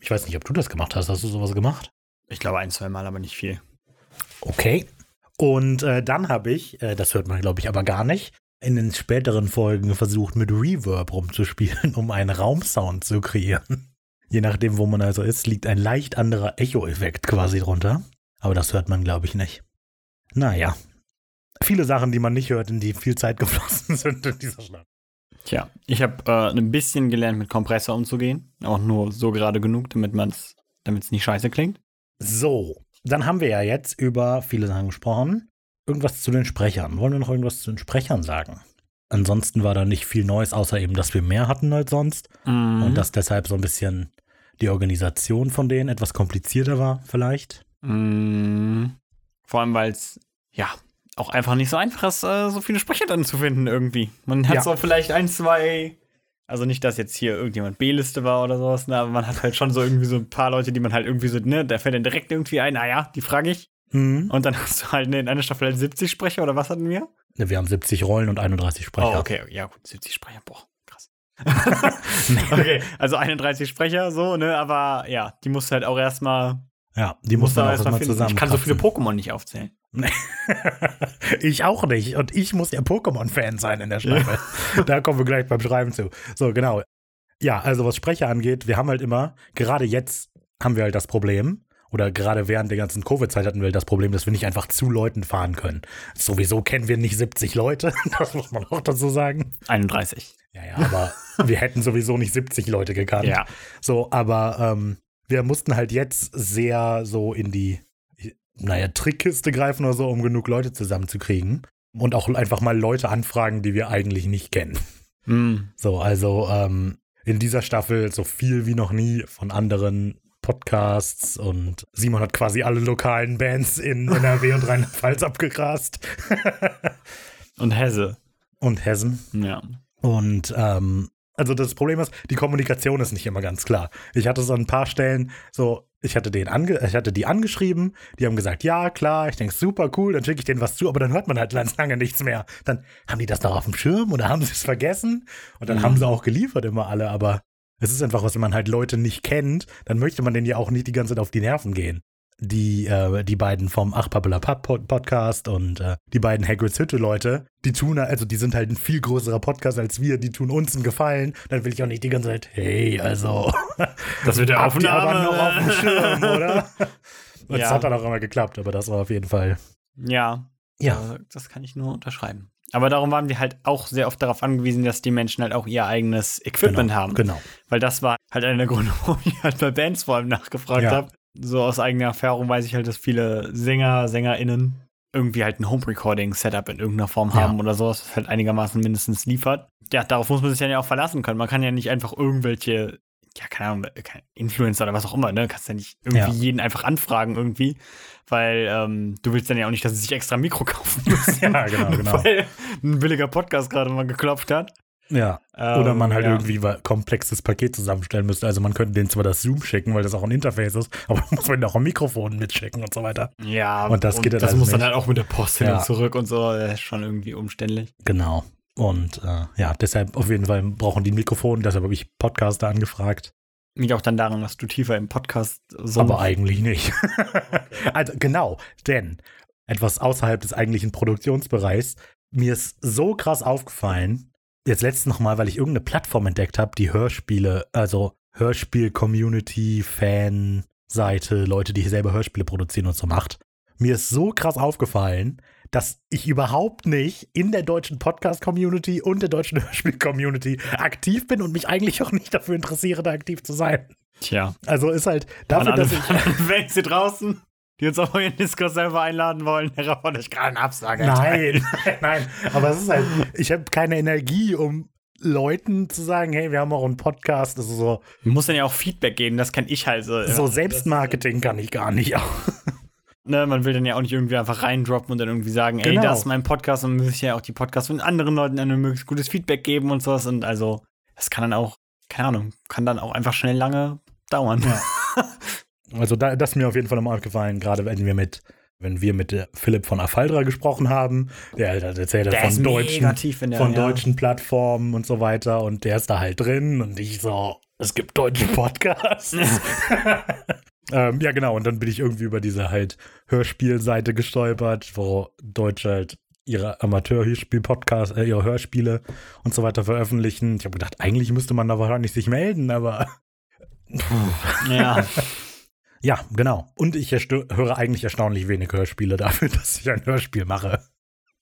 Speaker 1: Ich weiß nicht, ob du das gemacht hast. Hast du sowas gemacht?
Speaker 2: Ich glaube ein, zwei Mal, aber nicht viel.
Speaker 1: Okay. Und äh, dann habe ich, äh, das hört man glaube ich aber gar nicht, in den späteren Folgen versucht mit Reverb rumzuspielen, um einen Raumsound zu kreieren. Je nachdem, wo man also ist, liegt ein leicht anderer Echo-Effekt quasi drunter. Aber das hört man glaube ich nicht. Naja. Viele Sachen, die man nicht hört, in die viel Zeit geflossen sind in dieser Stadt.
Speaker 2: Tja, ich habe äh, ein bisschen gelernt, mit Kompressor umzugehen. Auch nur so gerade genug, damit man damit es nicht scheiße klingt.
Speaker 1: So, dann haben wir ja jetzt über viele Sachen gesprochen. Irgendwas zu den Sprechern. Wollen wir noch irgendwas zu den Sprechern sagen? Ansonsten war da nicht viel Neues, außer eben, dass wir mehr hatten als sonst.
Speaker 2: Mhm.
Speaker 1: Und dass deshalb so ein bisschen die Organisation von denen etwas komplizierter war, vielleicht.
Speaker 2: Mm, vor allem, weil es ja auch einfach nicht so einfach ist, äh, so viele Sprecher dann zu finden irgendwie. Man hat
Speaker 1: Ja.
Speaker 2: so vielleicht ein, zwei, also nicht, dass jetzt hier irgendjemand B-Liste war oder sowas, ne, aber man hat halt schon so irgendwie so ein paar Leute, die man halt irgendwie so, ne, da fällt dann direkt irgendwie ein, naja, die frage ich.
Speaker 1: Mhm.
Speaker 2: Und dann hast du halt ne, in einer Staffel halt 70 Sprecher oder was hatten wir?
Speaker 1: Ne, Wir haben 70 Rollen und 31 Sprecher.
Speaker 2: Oh, okay, ja gut, 70 Sprecher, boah, krass. okay, also 31 Sprecher, so, ne, aber ja, die musst du halt auch erstmal,
Speaker 1: Ja, die muss
Speaker 2: musst du
Speaker 1: auch
Speaker 2: erstmal
Speaker 1: zusammen.
Speaker 2: Ich kann so viele Pokémon nicht aufzählen.
Speaker 1: ich auch nicht. Und ich muss ja Pokémon-Fan sein in der Staffel. da kommen wir gleich beim Schreiben zu. So, genau. Ja, also was Sprecher angeht, wir haben halt immer, gerade jetzt haben wir halt das Problem, oder gerade während der ganzen Covid-Zeit hatten wir halt das Problem, dass wir nicht einfach zu Leuten fahren können. Sowieso kennen wir nicht 70 Leute, das muss man auch dazu sagen.
Speaker 2: 31.
Speaker 1: Ja, ja, aber wir hätten sowieso nicht 70 Leute gekannt.
Speaker 2: Ja.
Speaker 1: So, aber ähm, wir mussten halt jetzt sehr so in die, naja, Trickkiste greifen oder so, um genug Leute zusammenzukriegen. Und auch einfach mal Leute anfragen, die wir eigentlich nicht kennen.
Speaker 2: Mm.
Speaker 1: So, also ähm, in dieser Staffel so viel wie noch nie von anderen Podcasts und Simon hat quasi alle lokalen Bands in NRW und Rheinland-Pfalz abgegrast.
Speaker 2: Und Hesse.
Speaker 1: Und Hessen.
Speaker 2: Ja.
Speaker 1: Und ähm, also das Problem ist, die Kommunikation ist nicht immer ganz klar. Ich hatte so ein paar Stellen, so, ich hatte den ange ich hatte die angeschrieben, die haben gesagt, ja, klar, ich denke, super cool, dann schicke ich denen was zu, aber dann hört man halt ganz lange nichts mehr. Dann haben die das noch auf dem Schirm oder haben sie es vergessen? Und dann
Speaker 2: Mhm.
Speaker 1: haben sie auch geliefert immer alle, aber es ist einfach was, wenn man halt Leute nicht kennt, dann möchte man denen ja auch nicht die ganze Zeit auf die Nerven gehen. Die, äh, die beiden vom Ach Pappela Papp Pod- Podcast und äh, die beiden Hagrids Hütte Leute, die tun, also die sind halt ein viel größerer Podcast als wir, die tun uns einen Gefallen. Dann will ich auch nicht die ganze Zeit, hey, also,
Speaker 2: Das wird
Speaker 1: aber
Speaker 2: Aufnahme.
Speaker 1: noch auf dem Schirm, oder? Und
Speaker 2: Ja.
Speaker 1: hat dann auch immer geklappt, aber das war auf jeden Fall,
Speaker 2: Ja.
Speaker 1: ja,
Speaker 2: Äh, Das kann ich nur unterschreiben. Aber darum waren wir halt auch sehr oft darauf angewiesen, dass die Menschen halt auch ihr eigenes Equipment
Speaker 1: genau,
Speaker 2: haben.
Speaker 1: genau.
Speaker 2: Weil das war halt einer der Gründe, warum ich halt bei Bands vor allem nachgefragt
Speaker 1: Ja.
Speaker 2: habe. So aus eigener Erfahrung weiß ich halt, dass viele Sänger, SängerInnen irgendwie halt ein Home-Recording-Setup in irgendeiner Form
Speaker 1: Ja.
Speaker 2: haben oder sowas, was halt einigermaßen mindestens liefert. Ja, darauf muss man sich dann ja auch verlassen können. Man kann ja nicht einfach irgendwelche, ja, keine Ahnung, kein Influencer oder was auch immer, ne? Kannst ja nicht irgendwie
Speaker 1: Ja.
Speaker 2: jeden einfach anfragen irgendwie, weil ähm, du willst dann ja auch nicht, dass sie sich extra ein Mikro kaufen müssen.
Speaker 1: Ja, genau, genau.
Speaker 2: Weil ein billiger Podcast gerade mal geklopft hat.
Speaker 1: Ja. Oder man
Speaker 2: Ähm,
Speaker 1: halt
Speaker 2: ja.
Speaker 1: irgendwie ein komplexes Paket zusammenstellen müsste. Also man könnte denen zwar das Zoom schicken, weil das auch ein Interface ist, aber dann muss man auch ein Mikrofon mitschicken und so weiter.
Speaker 2: Ja,
Speaker 1: Und das geht dann
Speaker 2: das
Speaker 1: alles
Speaker 2: muss dann
Speaker 1: nicht.
Speaker 2: halt auch mit der Post hin
Speaker 1: Ja.
Speaker 2: und zurück und so. Das ist schon irgendwie umständlich.
Speaker 1: Genau. Und äh, ja, deshalb auf jeden Fall brauchen die ein Mikrofon. Deshalb habe ich Podcaster angefragt.
Speaker 2: Liegt auch dann daran, dass du tiefer im Podcast so.
Speaker 1: aber eigentlich nicht. also genau, denn etwas außerhalb des eigentlichen Produktionsbereichs, mir ist so krass aufgefallen, jetzt letztens nochmal, weil ich irgendeine Plattform entdeckt habe, die Hörspiele, also Hörspiel-Community, Fan-Seite, Leute, die selber Hörspiele produzieren und so macht. Mir ist so krass aufgefallen, dass ich überhaupt nicht in der deutschen Podcast-Community und der deutschen Hörspiel-Community aktiv bin und mich eigentlich auch nicht dafür interessiere, da aktiv zu sein.
Speaker 2: Tja.
Speaker 1: Also ist halt dafür, dass ich.
Speaker 2: Fans hier draußen, die uns auf ihren Discord selber einladen wollen, Herr von euch gerade eine Absage.
Speaker 1: Nein, nein, aber es ist halt, ich habe keine Energie, um Leuten zu sagen, hey, wir haben auch einen Podcast. Das ist so,
Speaker 2: Du musst dann ja auch Feedback geben, das kann ich halt so.
Speaker 1: so Selbstmarketing kann ich gar nicht.
Speaker 2: Ne, man will dann ja auch nicht irgendwie einfach reindroppen und dann irgendwie sagen, ey,
Speaker 1: Genau.
Speaker 2: das ist mein Podcast und will sich ja auch die Podcasts von anderen Leuten ein möglichst gutes Feedback geben und sowas. Und also, das kann dann auch, keine Ahnung, kann dann auch einfach schnell lange dauern.
Speaker 1: Ja. Also da, das ist mir auf jeden Fall nochmal aufgefallen, gerade wenn wir mit, wenn wir mit äh, Philipp von Afaldra gesprochen haben, der halt erzählt
Speaker 2: Der
Speaker 1: von deutschen,
Speaker 2: der-
Speaker 1: von
Speaker 2: ja.
Speaker 1: deutschen Plattformen und so weiter und der ist da halt drin und ich so, es gibt deutsche Podcasts. ähm, ja, genau, und dann bin ich irgendwie über diese halt Hörspielseite gestolpert, wo Deutsche halt ihre Amateur-Hörspiel-Podcasts, äh, ihre Hörspiele und so weiter veröffentlichen. Ich habe gedacht, eigentlich müsste man da wahrscheinlich sich melden, aber
Speaker 2: Ja.
Speaker 1: ja, genau. Und ich höre eigentlich erstaunlich wenig Hörspiele dafür, dass ich ein Hörspiel mache.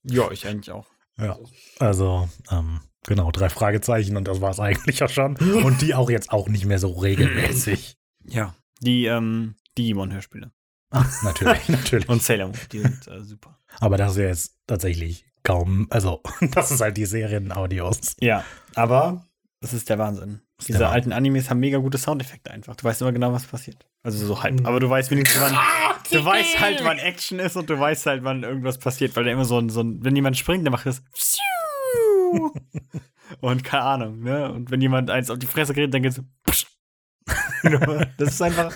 Speaker 2: ja, ich eigentlich auch.
Speaker 1: Ja. Also, ähm, genau, drei Fragezeichen und das war es eigentlich ja schon. Und die auch jetzt auch nicht mehr so regelmäßig.
Speaker 2: Ja. Die, ähm, Digimon-Hörspiele.
Speaker 1: Ach, natürlich, natürlich.
Speaker 2: Und Sailor Moon, die sind äh, super.
Speaker 1: Aber das ist ja jetzt tatsächlich kaum, also, das ist halt die Serienaudios.
Speaker 2: Ja, aber das ist der Wahnsinn. Diese
Speaker 1: der
Speaker 2: alten Animes haben mega gute Soundeffekte einfach. Du weißt immer genau, was passiert. Also so halb. Aber du weißt wenigstens, wann. Du weißt halt, wann Action ist und du weißt halt, wann irgendwas passiert, weil da immer so ein, so ein wenn jemand springt, dann macht das. Und keine Ahnung, ne? Und wenn jemand eins auf die Fresse kriegt, dann geht's so. Das ist einfach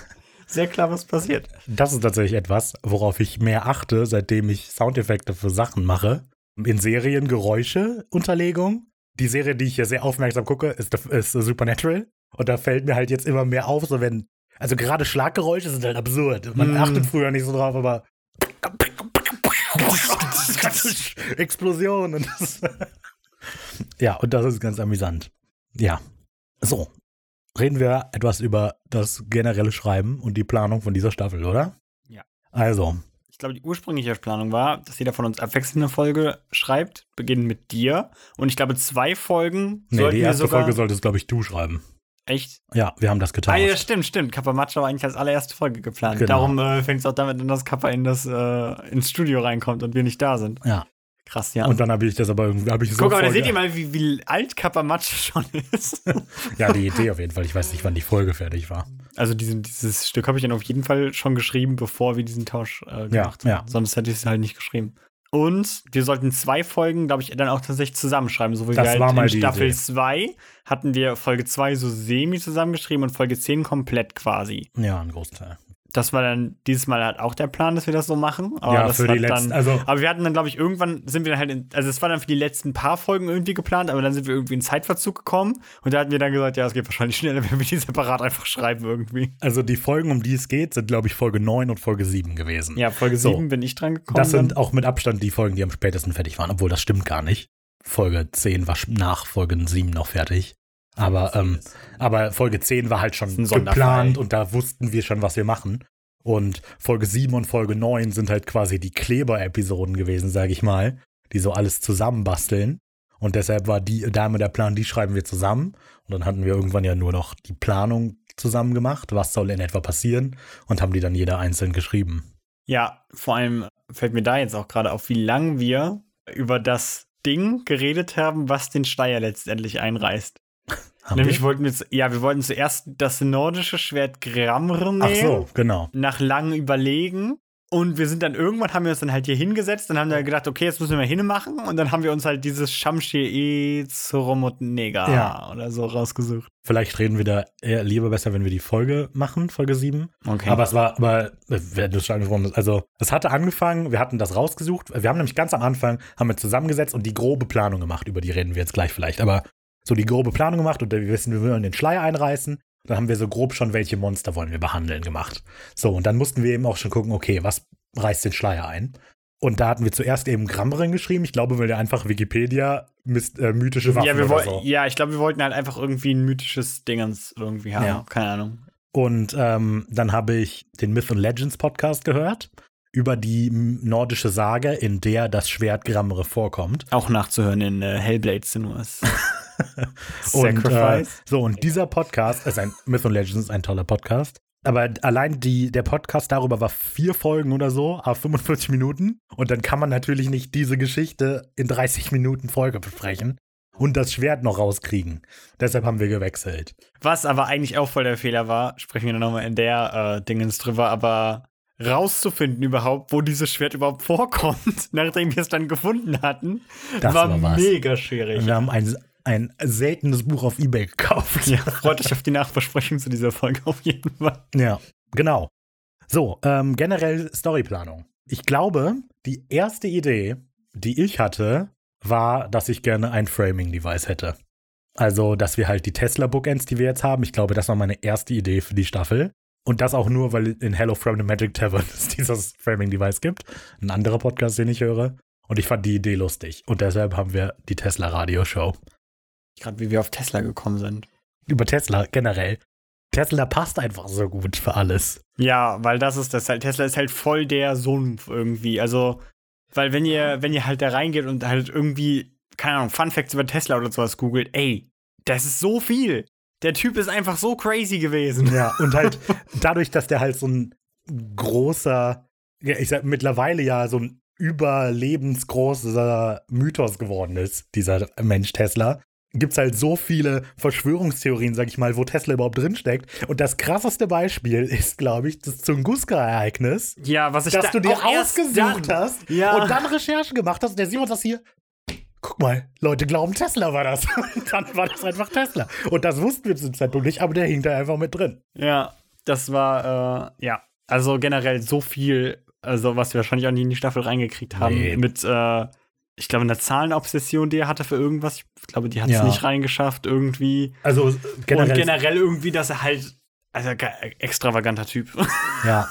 Speaker 2: sehr klar, was passiert.
Speaker 1: Das ist tatsächlich etwas, worauf ich mehr achte, seitdem ich Soundeffekte für Sachen mache. In Serien Geräusche, Unterlegung. Die Serie, die ich hier sehr aufmerksam gucke, ist, ist Supernatural. Und da fällt mir halt jetzt immer mehr auf, so wenn. Also gerade Schlaggeräusche sind halt absurd. Man
Speaker 2: Mm.
Speaker 1: achtet früher nicht so drauf, aber. Explosion und das. ja, und das ist ganz amüsant. Ja. So. Reden wir etwas über das generelle Schreiben und die Planung von dieser Staffel, oder?
Speaker 2: Ja.
Speaker 1: Also,
Speaker 2: glaube, die ursprüngliche Planung war, dass jeder von uns abwechselnd eine Folge schreibt, beginnen mit dir. Und ich glaube, zwei Folgen
Speaker 1: nee, die erste Folge solltest, glaube ich, du schreiben.
Speaker 2: echt
Speaker 1: Ja, wir haben das
Speaker 2: Ah,
Speaker 1: getan.
Speaker 2: ja, stimmt, stimmt. Kappa Macho war eigentlich als allererste Folge geplant.
Speaker 1: Genau.
Speaker 2: Darum äh, fängt es auch damit an, dass Kappa in das, äh, ins Studio reinkommt und wir nicht da sind.
Speaker 1: Ja.
Speaker 2: Krass, ja.
Speaker 1: Und dann habe ich das aber irgendwie, habe ich so
Speaker 2: Guck mal, da seht ihr mal, wie, wie alt Kappa Matsch schon ist.
Speaker 1: Ja, die Idee auf jeden Fall. Ich weiß nicht, wann die Folge fertig war.
Speaker 2: Also diesen, dieses Stück habe ich dann auf jeden Fall schon geschrieben, bevor wir diesen Tausch äh, gemacht
Speaker 1: ja.
Speaker 2: haben. Sonst hätte ich es halt nicht geschrieben. Und wir sollten zwei Folgen, glaube ich, dann auch tatsächlich zusammenschreiben. So wie
Speaker 1: Das
Speaker 2: wir halt in Staffel
Speaker 1: Idee.
Speaker 2: 2 hatten wir Folge 2 so semi zusammengeschrieben und Folge 10 komplett quasi.
Speaker 1: Ja, ein Großteil.
Speaker 2: Das war dann dieses Mal halt auch der Plan, dass wir das so machen. Aber
Speaker 1: ja,
Speaker 2: das
Speaker 1: für die letzten,
Speaker 2: dann,
Speaker 1: also
Speaker 2: aber wir hatten dann, glaube ich, irgendwann sind wir dann halt in, also es war dann für die letzten paar Folgen irgendwie geplant, aber dann sind wir irgendwie in Zeitverzug gekommen und da hatten wir dann gesagt, ja, es geht wahrscheinlich schneller, wenn wir die separat einfach schreiben irgendwie.
Speaker 1: Also die Folgen, um die es geht, sind, glaube ich, Folge 9 und Folge 7 gewesen.
Speaker 2: Ja, Folge
Speaker 1: So.
Speaker 2: 7 bin ich dran gekommen.
Speaker 1: das sind
Speaker 2: dann.
Speaker 1: auch mit Abstand die Folgen, die am spätesten fertig waren, obwohl das stimmt gar nicht. Folge 10 war nach Folge 7 noch fertig. Aber, ähm, aber Folge 10 war halt schon geplant und da wussten wir schon, was wir machen. Und Folge 7 und Folge 9 sind halt quasi die Kleber-Episoden gewesen, sage ich mal, die so alles zusammenbasteln. Und deshalb war die Dame der Plan, die schreiben wir zusammen. Und dann hatten wir irgendwann ja nur noch die Planung zusammen gemacht, was soll in etwa passieren, und haben die dann jeder einzeln geschrieben.
Speaker 2: Ja, vor allem fällt mir da jetzt auch gerade auf, wie lang wir über das Ding geredet haben, was den Steier letztendlich einreißt.
Speaker 1: Haben
Speaker 2: Nämlich
Speaker 1: wir?
Speaker 2: wollten wir, ja, wir wollten zuerst das nordische Schwert Gramr nehmen.
Speaker 1: Ach so, genau.
Speaker 2: nach langem Überlegen. Und wir sind dann irgendwann, haben wir uns dann halt hier hingesetzt, dann haben wir gedacht, okay, jetzt müssen wir mal hinmachen. Und dann haben wir uns halt dieses Shamshir e Zoromot Nega
Speaker 1: Ja.
Speaker 2: oder so rausgesucht.
Speaker 1: Vielleicht reden wir da eher lieber besser, wenn wir die Folge machen, Folge 7.
Speaker 2: Okay.
Speaker 1: Aber es war, aber, äh, wer du schon angesprochen hast, also, es hatte angefangen, wir hatten das rausgesucht. Wir haben nämlich ganz am Anfang, haben wir zusammengesetzt und die grobe Planung gemacht. Über die reden wir jetzt gleich vielleicht. Aber so die grobe Planung gemacht und wir wissen, wir wollen den Schleier einreißen. Dann haben wir so grob schon, welche Monster wollen wir behandeln gemacht. So, und dann mussten wir eben auch schon gucken, okay, was reißt den Schleier ein? Und da hatten wir zuerst eben Grammarin geschrieben. Ich glaube, weil der einfach Wikipedia mist, äh, mythische Waffen
Speaker 2: ja, wir
Speaker 1: oder so.
Speaker 2: ja, ich glaube, wir wollten halt einfach irgendwie ein mythisches Dingens irgendwie haben.
Speaker 1: Ja.
Speaker 2: Keine Ahnung.
Speaker 1: Und ähm, dann habe ich den Myth and Legends Podcast gehört über die nordische Sage, in der das Schwert Grammere vorkommt.
Speaker 2: Auch nachzuhören in äh, Hellblade Sinuous.
Speaker 1: Und, äh,
Speaker 2: Sacrifice.
Speaker 1: so, und dieser Podcast, ist ein Myth and Legends ist ein toller Podcast. Aber allein die, der Podcast darüber war vier Folgen oder so, auf 45 Minuten. Und dann kann man natürlich nicht diese Geschichte in 30 Minuten Folge besprechen und das Schwert noch rauskriegen. Deshalb haben wir gewechselt.
Speaker 2: Was aber eigentlich auch voll der Fehler war, sprechen wir dann nochmal in der äh, Dingens drüber, aber rauszufinden überhaupt, wo dieses Schwert überhaupt vorkommt, nachdem wir es dann gefunden hatten,
Speaker 1: Das
Speaker 2: war
Speaker 1: war
Speaker 2: mega schwierig.
Speaker 1: Wir haben ein, ein seltenes Buch auf Ebay gekauft.
Speaker 2: Ja, freut euch auf die Nachbesprechung zu dieser Folge auf jeden Fall.
Speaker 1: Ja, genau. So, ähm, generell Storyplanung. Ich glaube, die erste Idee, die ich hatte, war, dass ich gerne ein Framing-Device hätte. Also, dass wir halt die Tesla-Bookends, die wir jetzt haben, ich glaube, das war meine erste Idee für die Staffel. Und das auch nur, weil in Hello from the Magic Tavern es dieses Framing-Device gibt. Ein anderer Podcast, den ich höre. Und ich fand die Idee lustig. Und deshalb haben wir die Tesla-Radio-Show.
Speaker 2: Gerade wie wir auf Tesla gekommen sind.
Speaker 1: Über Tesla generell. Tesla passt einfach so gut für alles.
Speaker 2: Ja, weil das ist das halt. Tesla ist halt voll der Sumpf irgendwie. Also, weil wenn ihr, wenn ihr halt da reingeht und halt irgendwie, keine Ahnung, Fun Facts über Tesla oder sowas googelt, ey, das ist so viel. Der Typ ist einfach so crazy gewesen.
Speaker 1: Ja, und halt dadurch, dass der halt so ein großer, ja, ich sag mittlerweile ja so ein überlebensgroßer Mythos geworden ist, dieser Mensch Tesla, gibt es halt so viele Verschwörungstheorien, sag ich mal, wo Tesla überhaupt drinsteckt. Und das krasseste Beispiel ist, glaube ich, das Tunguska-Ereignis,
Speaker 2: Ja, was ich
Speaker 1: dass
Speaker 2: da
Speaker 1: du dir ausgesucht
Speaker 2: dann-
Speaker 1: hast
Speaker 2: Ja.
Speaker 1: und dann Recherchen gemacht hast. Und der Simon das hier. Guck mal, Leute glauben, Tesla war das. Und dann war das einfach Tesla. Und das wussten wir zu dem Zeitpunkt nicht, aber der hing da einfach mit drin.
Speaker 2: Ja, das war, äh, ja, also generell so viel, also was wir wahrscheinlich auch nie in die Staffel reingekriegt haben,
Speaker 1: Nee.
Speaker 2: mit, äh, ich glaube, einer Zahlenobsession, die er hatte für irgendwas. Ich glaube, die hat es
Speaker 1: Ja.
Speaker 2: nicht reingeschafft irgendwie.
Speaker 1: Also generell,
Speaker 2: Und generell irgendwie, dass er halt, also extravaganter Typ.
Speaker 1: ja.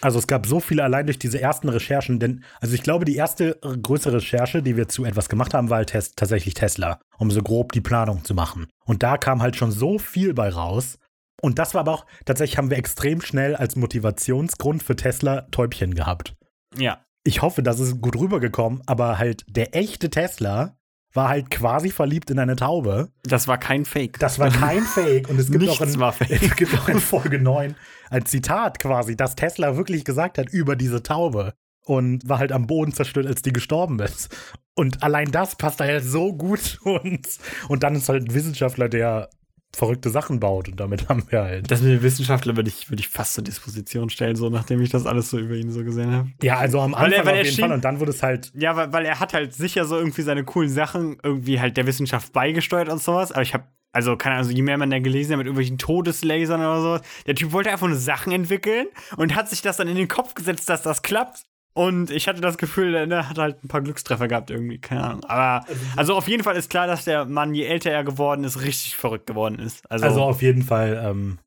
Speaker 1: Also es gab so viele allein durch diese ersten Recherchen, denn also ich glaube, die erste größere Recherche, die wir zu etwas gemacht haben, war halt tes tatsächlich Tesla, um so grob die Planung zu machen. Und da kam halt schon so viel bei raus. Und das war aber auch, tatsächlich haben wir extrem schnell als Motivationsgrund für Tesla Täubchen gehabt.
Speaker 2: ja.
Speaker 1: Ich hoffe, das ist gut rübergekommen, aber halt der echte Tesla war halt quasi verliebt in eine Taube.
Speaker 2: Das war kein Fake.
Speaker 1: Das war kein Fake. Und es gibt auch in, es gibt auch in Folge 9 ein Zitat quasi, das Tesla wirklich gesagt hat über diese Taube. und war halt am Boden zerstört, als die gestorben ist. Und allein das passt da halt so gut zu uns. Und dann ist halt ein Wissenschaftler, der verrückte Sachen baut und damit haben wir halt.
Speaker 2: Das mit dem Wissenschaftler würde ich, würde ich fast zur Disposition stellen, so nachdem ich das alles so über ihn so gesehen habe.
Speaker 1: Ja, also am Anfang
Speaker 2: Weil er- weil
Speaker 1: auf jeden
Speaker 2: schien-
Speaker 1: Fall und dann wurde es halt.
Speaker 2: Ja, weil, weil er hat halt sicher so irgendwie seine coolen Sachen irgendwie halt der Wissenschaft beigesteuert und sowas. Aber ich habe, also keine Ahnung, also je mehr man da gelesen hat mit irgendwelchen Todeslasern oder sowas, der Typ wollte einfach nur Sachen entwickeln und hat sich das dann in den Kopf gesetzt, dass das klappt. Und ich hatte das Gefühl, er hat halt ein paar Glückstreffer gehabt irgendwie, keine Ahnung. Aber, also auf jeden Fall ist klar, dass der Mann, je älter er geworden ist, richtig verrückt geworden ist. Also,
Speaker 1: Also auf jeden Fall. Ähm,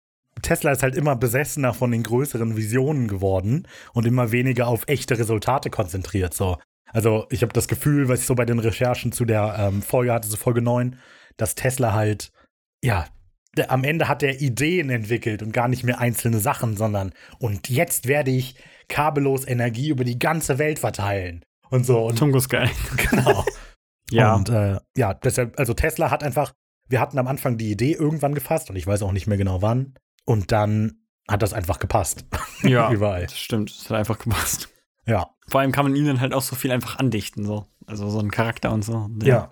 Speaker 1: Tesla ist halt immer besessener von den größeren Visionen geworden und immer weniger auf echte Resultate konzentriert. So. Also ich habe das Gefühl, was ich so bei den Recherchen zu der ähm, Folge hatte, so Folge 9, dass Tesla halt, ja, der, am Ende hat er Ideen entwickelt und gar nicht mehr einzelne Sachen, sondern und jetzt werde ich kabellos Energie über die ganze Welt verteilen. Und so. Und
Speaker 2: geil.
Speaker 1: genau.
Speaker 2: Ja.
Speaker 1: Und äh, ja, deshalb, also Tesla hat einfach, wir hatten am Anfang die Idee irgendwann gefasst und ich weiß auch nicht mehr genau wann. Und dann hat das einfach gepasst.
Speaker 2: ja,
Speaker 1: Überall.
Speaker 2: das stimmt. Das hat einfach gepasst.
Speaker 1: Ja,
Speaker 2: Vor allem kann man ihnen halt auch so viel einfach andichten, so. Also so einen Charakter und so.
Speaker 1: ja.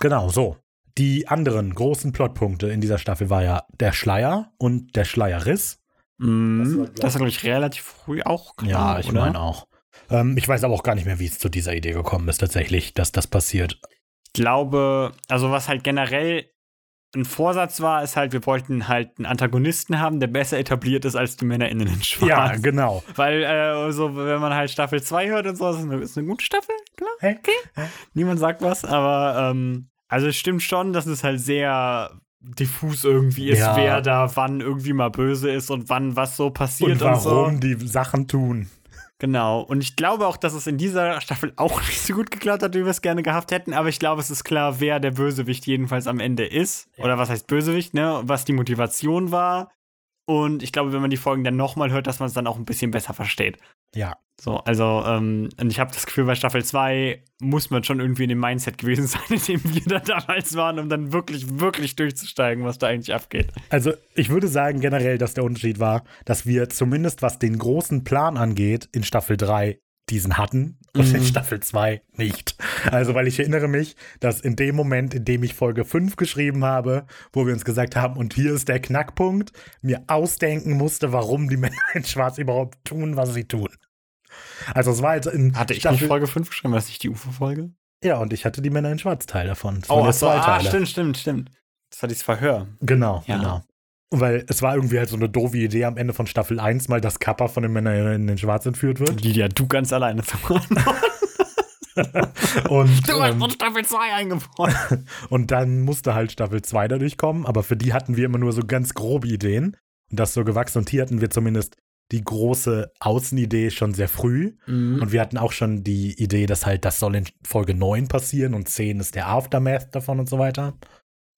Speaker 1: Genau, so. Die anderen großen Plotpunkte in dieser Staffel war ja der Schleier und der Schleierriss.
Speaker 2: Mm,
Speaker 1: Das war,
Speaker 2: glaube ich, relativ früh auch klar,
Speaker 1: Ja, ich meine auch. Ähm, ich weiß aber auch gar nicht mehr, wie es zu dieser Idee gekommen ist, tatsächlich, dass das passiert.
Speaker 2: Ich glaube, also was halt generell ein Vorsatz war, ist halt, wir wollten halt einen Antagonisten haben, der besser etabliert ist als die MännerInnen in Schwarz.
Speaker 1: Ja, genau.
Speaker 2: Weil, äh, so, wenn man halt Staffel 2 hört und so, ist eine, ist eine gute Staffel, klar. Okay. Niemand sagt was, aber ähm, also es stimmt schon, dass es halt sehr diffus irgendwie ist,
Speaker 1: Ja.
Speaker 2: wer da wann irgendwie mal böse ist und wann was so passiert
Speaker 1: Und
Speaker 2: und,
Speaker 1: warum
Speaker 2: so.
Speaker 1: die Sachen tun.
Speaker 2: Genau. Und ich glaube auch, dass es in dieser Staffel auch nicht so gut geklappt hat, wie wir es gerne gehabt hätten. Aber ich glaube, es ist klar, wer der Bösewicht jedenfalls am Ende ist. Oder was heißt Bösewicht, ne? Was die Motivation war. Und ich glaube, wenn man die Folgen dann nochmal hört, dass man es dann auch ein bisschen besser versteht.
Speaker 1: Ja.
Speaker 2: So, also, ähm, und ich habe das Gefühl, bei Staffel 2 muss man schon irgendwie in dem Mindset gewesen sein, in dem wir da damals waren, um dann wirklich, wirklich durchzusteigen, was da eigentlich abgeht.
Speaker 1: Also ich würde sagen generell, dass der Unterschied war, dass wir zumindest was den großen Plan angeht, in Staffel 3 diesen hatten und in
Speaker 2: Mhm.
Speaker 1: Staffel 2 nicht. Also weil ich erinnere mich, dass in dem Moment, in dem ich Folge 5 geschrieben habe, wo wir uns gesagt haben, und hier ist der Knackpunkt, mir ausdenken musste, warum die Männer in Schwarz überhaupt tun, was sie tun. Also es war halt in
Speaker 2: Hatte ich
Speaker 1: Staffel,
Speaker 2: Folge 5 geschrieben, was nicht die UFO-Folge?
Speaker 1: Ja, und ich hatte die Männer in Schwarz Teil davon. Das
Speaker 2: Oh, so,
Speaker 1: zwei
Speaker 2: ah, stimmt, stimmt, stimmt. Das war dieses Verhör.
Speaker 1: Genau,
Speaker 2: Ja.
Speaker 1: genau. Weil es war irgendwie halt so eine doofe Idee am Ende von Staffel 1 mal, dass Kappa von den Männern in den Schwarz entführt wird.
Speaker 2: Lydia, du ganz alleine zu machen.
Speaker 1: Und,
Speaker 2: Du hast
Speaker 1: ähm,
Speaker 2: von Staffel 2 eingebaut.
Speaker 1: und dann musste halt Staffel 2 dadurch kommen, aber für die hatten wir immer nur so ganz grobe Ideen. Und das ist so gewachsen. Und hier hatten wir zumindest die große Außenidee schon sehr früh.
Speaker 2: Mhm.
Speaker 1: Und wir hatten auch schon die Idee, dass halt das soll in Folge 9 passieren und 10 ist der Aftermath davon und so weiter.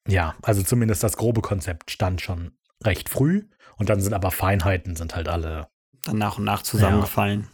Speaker 1: Ja, also zumindest das grobe Konzept stand schon recht früh. Und dann sind aber Feinheiten, sind halt alle
Speaker 2: Dann nach und nach zusammengefallen.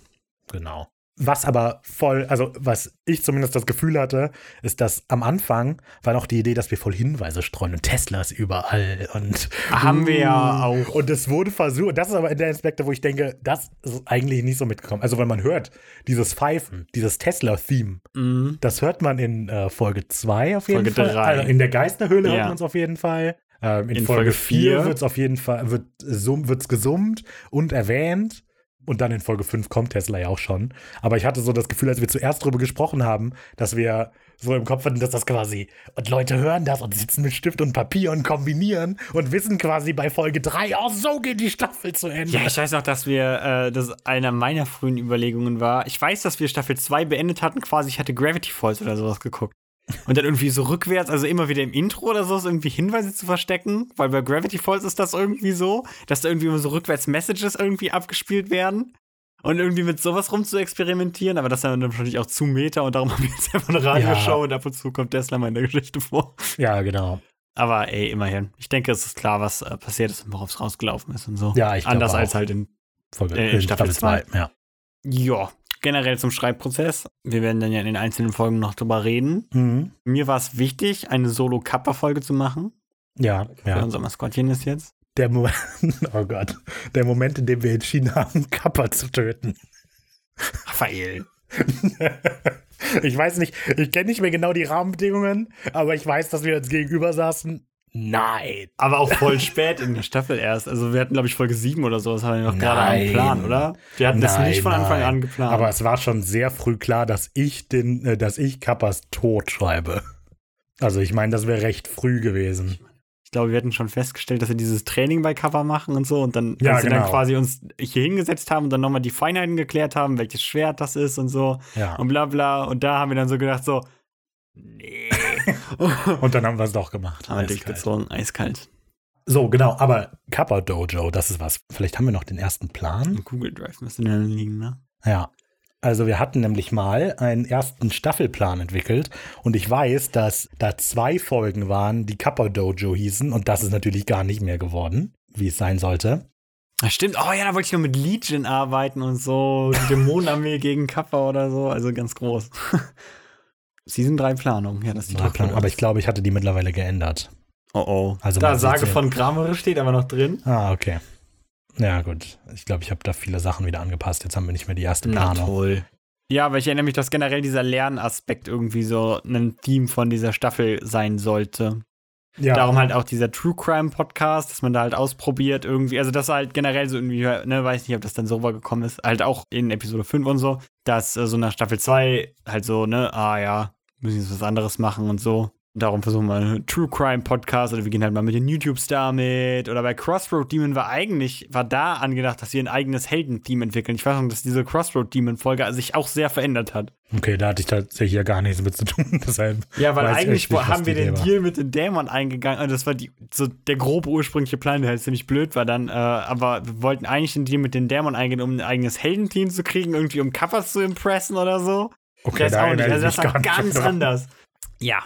Speaker 1: Genau. Was aber voll, also was ich zumindest das Gefühl hatte, ist, dass am Anfang war noch die Idee, dass wir voll Hinweise streuen und Teslas überall und
Speaker 2: Haben wir ja auch.
Speaker 1: Und es wurde versucht, das ist aber in der Aspekte, wo ich denke, das ist eigentlich nicht so mitgekommen. Also wenn man hört, dieses Pfeifen, dieses Tesla-Theme,
Speaker 2: Mhm.
Speaker 1: das hört man in äh, Folge 2 auf jeden
Speaker 2: Folge
Speaker 1: Fall.
Speaker 2: drei.
Speaker 1: Also in der Geisterhöhle hört
Speaker 2: Ja.
Speaker 1: man es auf jeden Fall. Ähm, in,
Speaker 2: In
Speaker 1: Folge
Speaker 2: Folge
Speaker 1: 4
Speaker 2: vier
Speaker 1: wird es auf jeden Fall wird wird's gesummt und erwähnt. Und dann in Folge 5 kommt Tesla ja auch schon. Aber ich hatte so das Gefühl, als wir zuerst darüber gesprochen haben, dass wir so im Kopf hatten, dass das quasi, und Leute hören das und sitzen mit Stift und Papier und kombinieren und wissen quasi bei Folge 3, oh, so geht die Staffel zu Ende.
Speaker 2: Ja, ich weiß noch, dass wir, äh, das einer meiner frühen Überlegungen war. Ich weiß, dass wir Staffel 2 beendet hatten, quasi, ich hatte Gravity Falls oder sowas geguckt. Und dann irgendwie so rückwärts, also immer wieder im Intro oder so, irgendwie Hinweise zu verstecken, weil bei Gravity Falls ist das irgendwie so, dass da irgendwie immer so rückwärts Messages irgendwie abgespielt werden. Und irgendwie mit sowas rum zu experimentieren, aber das ist dann natürlich auch zu Meta und darum haben wir jetzt einfach eine Radioshow
Speaker 1: Ja.
Speaker 2: und ab und zu kommt Tesla mal in der Geschichte vor.
Speaker 1: ja genau.
Speaker 2: Aber ey, immerhin. Ich denke, es ist klar, was äh, passiert ist und worauf es rausgelaufen ist und so.
Speaker 1: Ja, ich
Speaker 2: Anders als halt in
Speaker 1: Folge,
Speaker 2: Äh, in Staffel zwei.
Speaker 1: Ja.
Speaker 2: Ja, generell zum Schreibprozess. Wir werden dann ja in den einzelnen Folgen noch drüber reden.
Speaker 1: Mhm.
Speaker 2: Mir war es wichtig, eine Solo-Kappa-Folge zu machen.
Speaker 1: Ja,
Speaker 2: Für
Speaker 1: ja.
Speaker 2: unser Maskottchen ist jetzt.
Speaker 1: Der Moment, oh Gott, der Moment, in dem wir entschieden haben, Kappa zu töten.
Speaker 2: Raphael.
Speaker 1: ich weiß nicht, ich kenne nicht mehr genau die Rahmenbedingungen, aber ich weiß, dass wir uns gegenüber saßen. Nein.
Speaker 2: Aber auch voll spät in der Staffel erst. Also wir hatten, glaube ich, Folge 7 oder so. Das haben wir noch gerade einen Plan, oder? Wir hatten nein, das nicht von Anfang nein. an geplant.
Speaker 1: Aber es war schon sehr früh klar, dass ich den, äh, dass ich Kappas Tod schreibe. Also ich meine, das wäre recht früh gewesen.
Speaker 2: Ich glaube, wir hätten schon festgestellt, dass wir dieses Training bei Cover machen und so und dann, ja, als genau. wir dann quasi uns hier hingesetzt haben und dann nochmal die Feinheiten geklärt haben, welches Schwert das ist und so ja. und bla bla. Und da haben wir dann so gedacht, so, nee.
Speaker 1: und dann haben wir es doch gemacht.
Speaker 2: Haben wir durchgezogen, eiskalt.
Speaker 1: So, genau, aber Kappa Dojo, das ist was. Vielleicht haben wir noch den ersten Plan.
Speaker 2: Google Drive müsste dann liegen, ne?
Speaker 1: Ja. Also wir hatten nämlich mal einen ersten Staffelplan entwickelt und ich weiß, dass da zwei Folgen waren, die Kappa Dojo hießen und das ist natürlich gar nicht mehr geworden, wie es sein sollte.
Speaker 2: Das stimmt. Oh ja, da wollte ich noch mit Legion arbeiten und so. Die Dämonenarmee gegen Kappa oder so. Also ganz groß. Season 3 Planung. Ja, das ist die
Speaker 1: Planung. Aber ich glaube, ich hatte die mittlerweile geändert.
Speaker 2: Oh oh. Also da Sage von Kramere steht aber noch drin.
Speaker 1: Ah, okay. Ja, gut. Ich glaube, ich habe da viele Sachen wieder angepasst. Jetzt haben wir nicht mehr die erste Planung. Na
Speaker 2: toll. Ja, aber ich erinnere mich, dass generell dieser Lernaspekt irgendwie so ein Theme von dieser Staffel sein sollte. Ja. Darum halt auch dieser True Crime Podcast, dass man da halt ausprobiert irgendwie. Also, das halt generell so irgendwie, ne, weiß nicht, ob das dann so rübergekommen ist, halt auch in Episode 5 und so, dass äh, so nach Staffel 2 halt so, ne, ah ja, müssen jetzt was anderes machen und so. Darum versuchen wir einen True Crime Podcast oder wir gehen halt mal mit den YouTube-Star mit. Oder bei Crossroad Demon war eigentlich, war da angedacht, dass wir ein eigenes Heldenteam entwickeln. Ich weiß noch, dass diese Crossroad Demon Folge sich auch sehr verändert hat.
Speaker 1: Okay, da hatte ich tatsächlich ja gar nichts mit zu tun. Deshalb
Speaker 2: ja, weil eigentlich nicht, haben wir den. Deal mit den Dämon eingegangen. Also das war die, so der grobe ursprüngliche Plan, der halt ziemlich blöd war dann. Äh, aber wir wollten eigentlich den Deal mit den Dämon eingehen, um ein eigenes Heldenteam zu kriegen, irgendwie um Covers zu impressen oder so.
Speaker 1: Okay, das da auch nicht. Also
Speaker 2: das war ganz anders. Ja,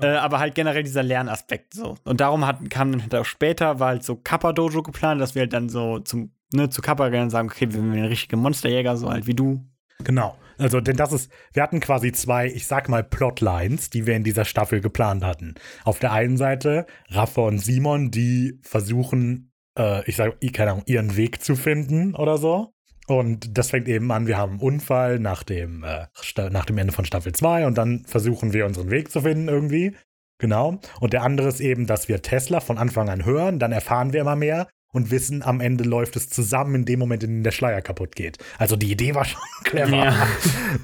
Speaker 2: äh, aber halt generell dieser Lernaspekt so. Und darum hat, kam dann halt auch später, war halt so Kappa Dojo geplant, dass wir halt dann so zum, ne, zu Kappa gehen und sagen, okay, wir sind ein richtiger Monsterjäger, so halt wie du.
Speaker 1: Genau. Also, denn das ist, wir hatten quasi zwei, ich sag mal, Plotlines, die wir in dieser Staffel geplant hatten. Auf der einen Seite Rafa und Simon, die versuchen, äh, ich sag, keine Ahnung, ihren Weg zu finden oder so. Und das fängt eben an, wir haben einen Unfall nach dem, äh, nach dem Ende von Staffel 2 und dann versuchen wir unseren Weg zu finden irgendwie. Genau. Und der andere ist eben, dass wir Tesla von Anfang an hören, dann erfahren wir immer mehr und wissen, am Ende läuft es zusammen in dem Moment, in dem der Schleier kaputt geht. Also die Idee war schon clever. Ja.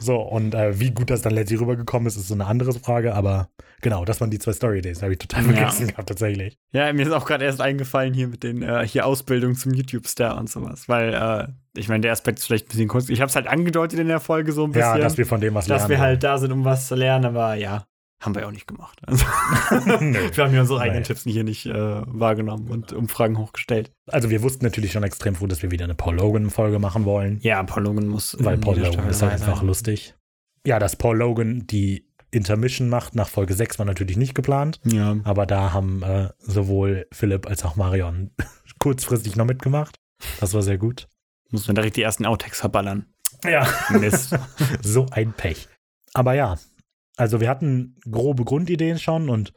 Speaker 1: So, und äh, wie gut das dann letztlich rübergekommen ist, ist so eine andere Frage, aber genau, das waren die zwei Story-Days, habe ich total vergessen ja. gehabt, tatsächlich.
Speaker 2: Ja, mir ist auch gerade erst eingefallen hier mit den äh, hier Ausbildung zum YouTube-Star und sowas, weil äh, ich meine, der Aspekt ist vielleicht ein bisschen kurz. Ich habe es halt angedeutet in der Folge so ein bisschen. Ja,
Speaker 1: dass wir von dem was lernen.
Speaker 2: Dass wir halt da sind, um was zu lernen, aber ja, haben wir auch nicht gemacht. Also, wir haben ja unsere eigenen Tipps hier nicht äh, wahrgenommen und Umfragen hochgestellt.
Speaker 1: Also wir wussten natürlich schon extrem früh, dass wir wieder eine Paul Logan-Folge machen wollen.
Speaker 2: Ja, Paul Logan muss.
Speaker 1: Weil Paul Logan ist halt einfach lustig. Ja, dass Paul Logan die Intermission macht nach Folge 6 war natürlich nicht geplant.
Speaker 2: Ja.
Speaker 1: Aber da haben äh, sowohl Philipp als auch Marion kurzfristig noch mitgemacht. Das war sehr gut.
Speaker 2: Muss man direkt die ersten Outtakes verballern.
Speaker 1: Ja. Mist. so ein Pech. Aber ja, also wir hatten grobe Grundideen schon und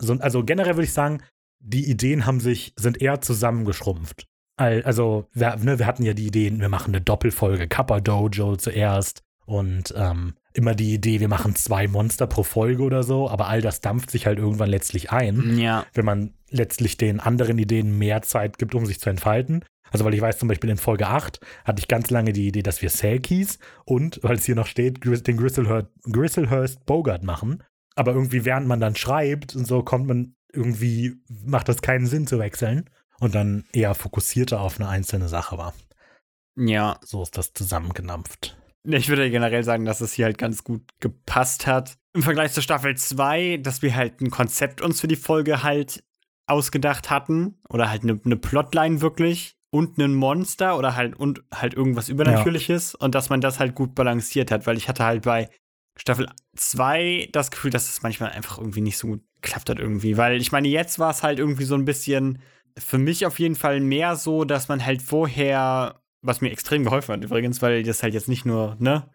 Speaker 1: so, also generell würde ich sagen, die Ideen haben sich, sind eher zusammengeschrumpft. Also, wir, ne, wir hatten ja die Ideen, wir machen eine Doppelfolge Kappa Dojo zuerst und ähm, immer die Idee, wir machen zwei Monster pro Folge oder so, aber all das dampft sich halt irgendwann letztlich ein,
Speaker 2: ja.
Speaker 1: wenn man letztlich den anderen Ideen mehr Zeit gibt, um sich zu entfalten. Also, weil ich weiß zum Beispiel in Folge 8 hatte ich ganz lange die Idee, dass wir Selkies und, weil es hier noch steht, den Gristlehurst, Gristlehurst Bogart machen. Aber irgendwie, während man dann schreibt und so, kommt man irgendwie, macht das keinen Sinn zu wechseln und dann eher fokussierter auf eine einzelne Sache war.
Speaker 2: Ja.
Speaker 1: So ist das zusammengedampft.
Speaker 2: Ich würde generell sagen, dass es hier halt ganz gut gepasst hat. Im Vergleich zur Staffel 2, dass wir halt ein Konzept uns für die Folge halt ausgedacht hatten oder halt eine, eine Plotline wirklich und ein Monster oder halt und halt irgendwas Übernatürliches ja. und dass man das halt gut balanciert hat, weil ich hatte halt bei Staffel 2 das Gefühl, dass es manchmal einfach irgendwie nicht so gut geklappt hat irgendwie, weil ich meine, jetzt war es halt irgendwie so ein bisschen für mich auf jeden Fall mehr so, dass man halt vorher, was mir extrem geholfen hat übrigens, weil das halt jetzt nicht nur, ne,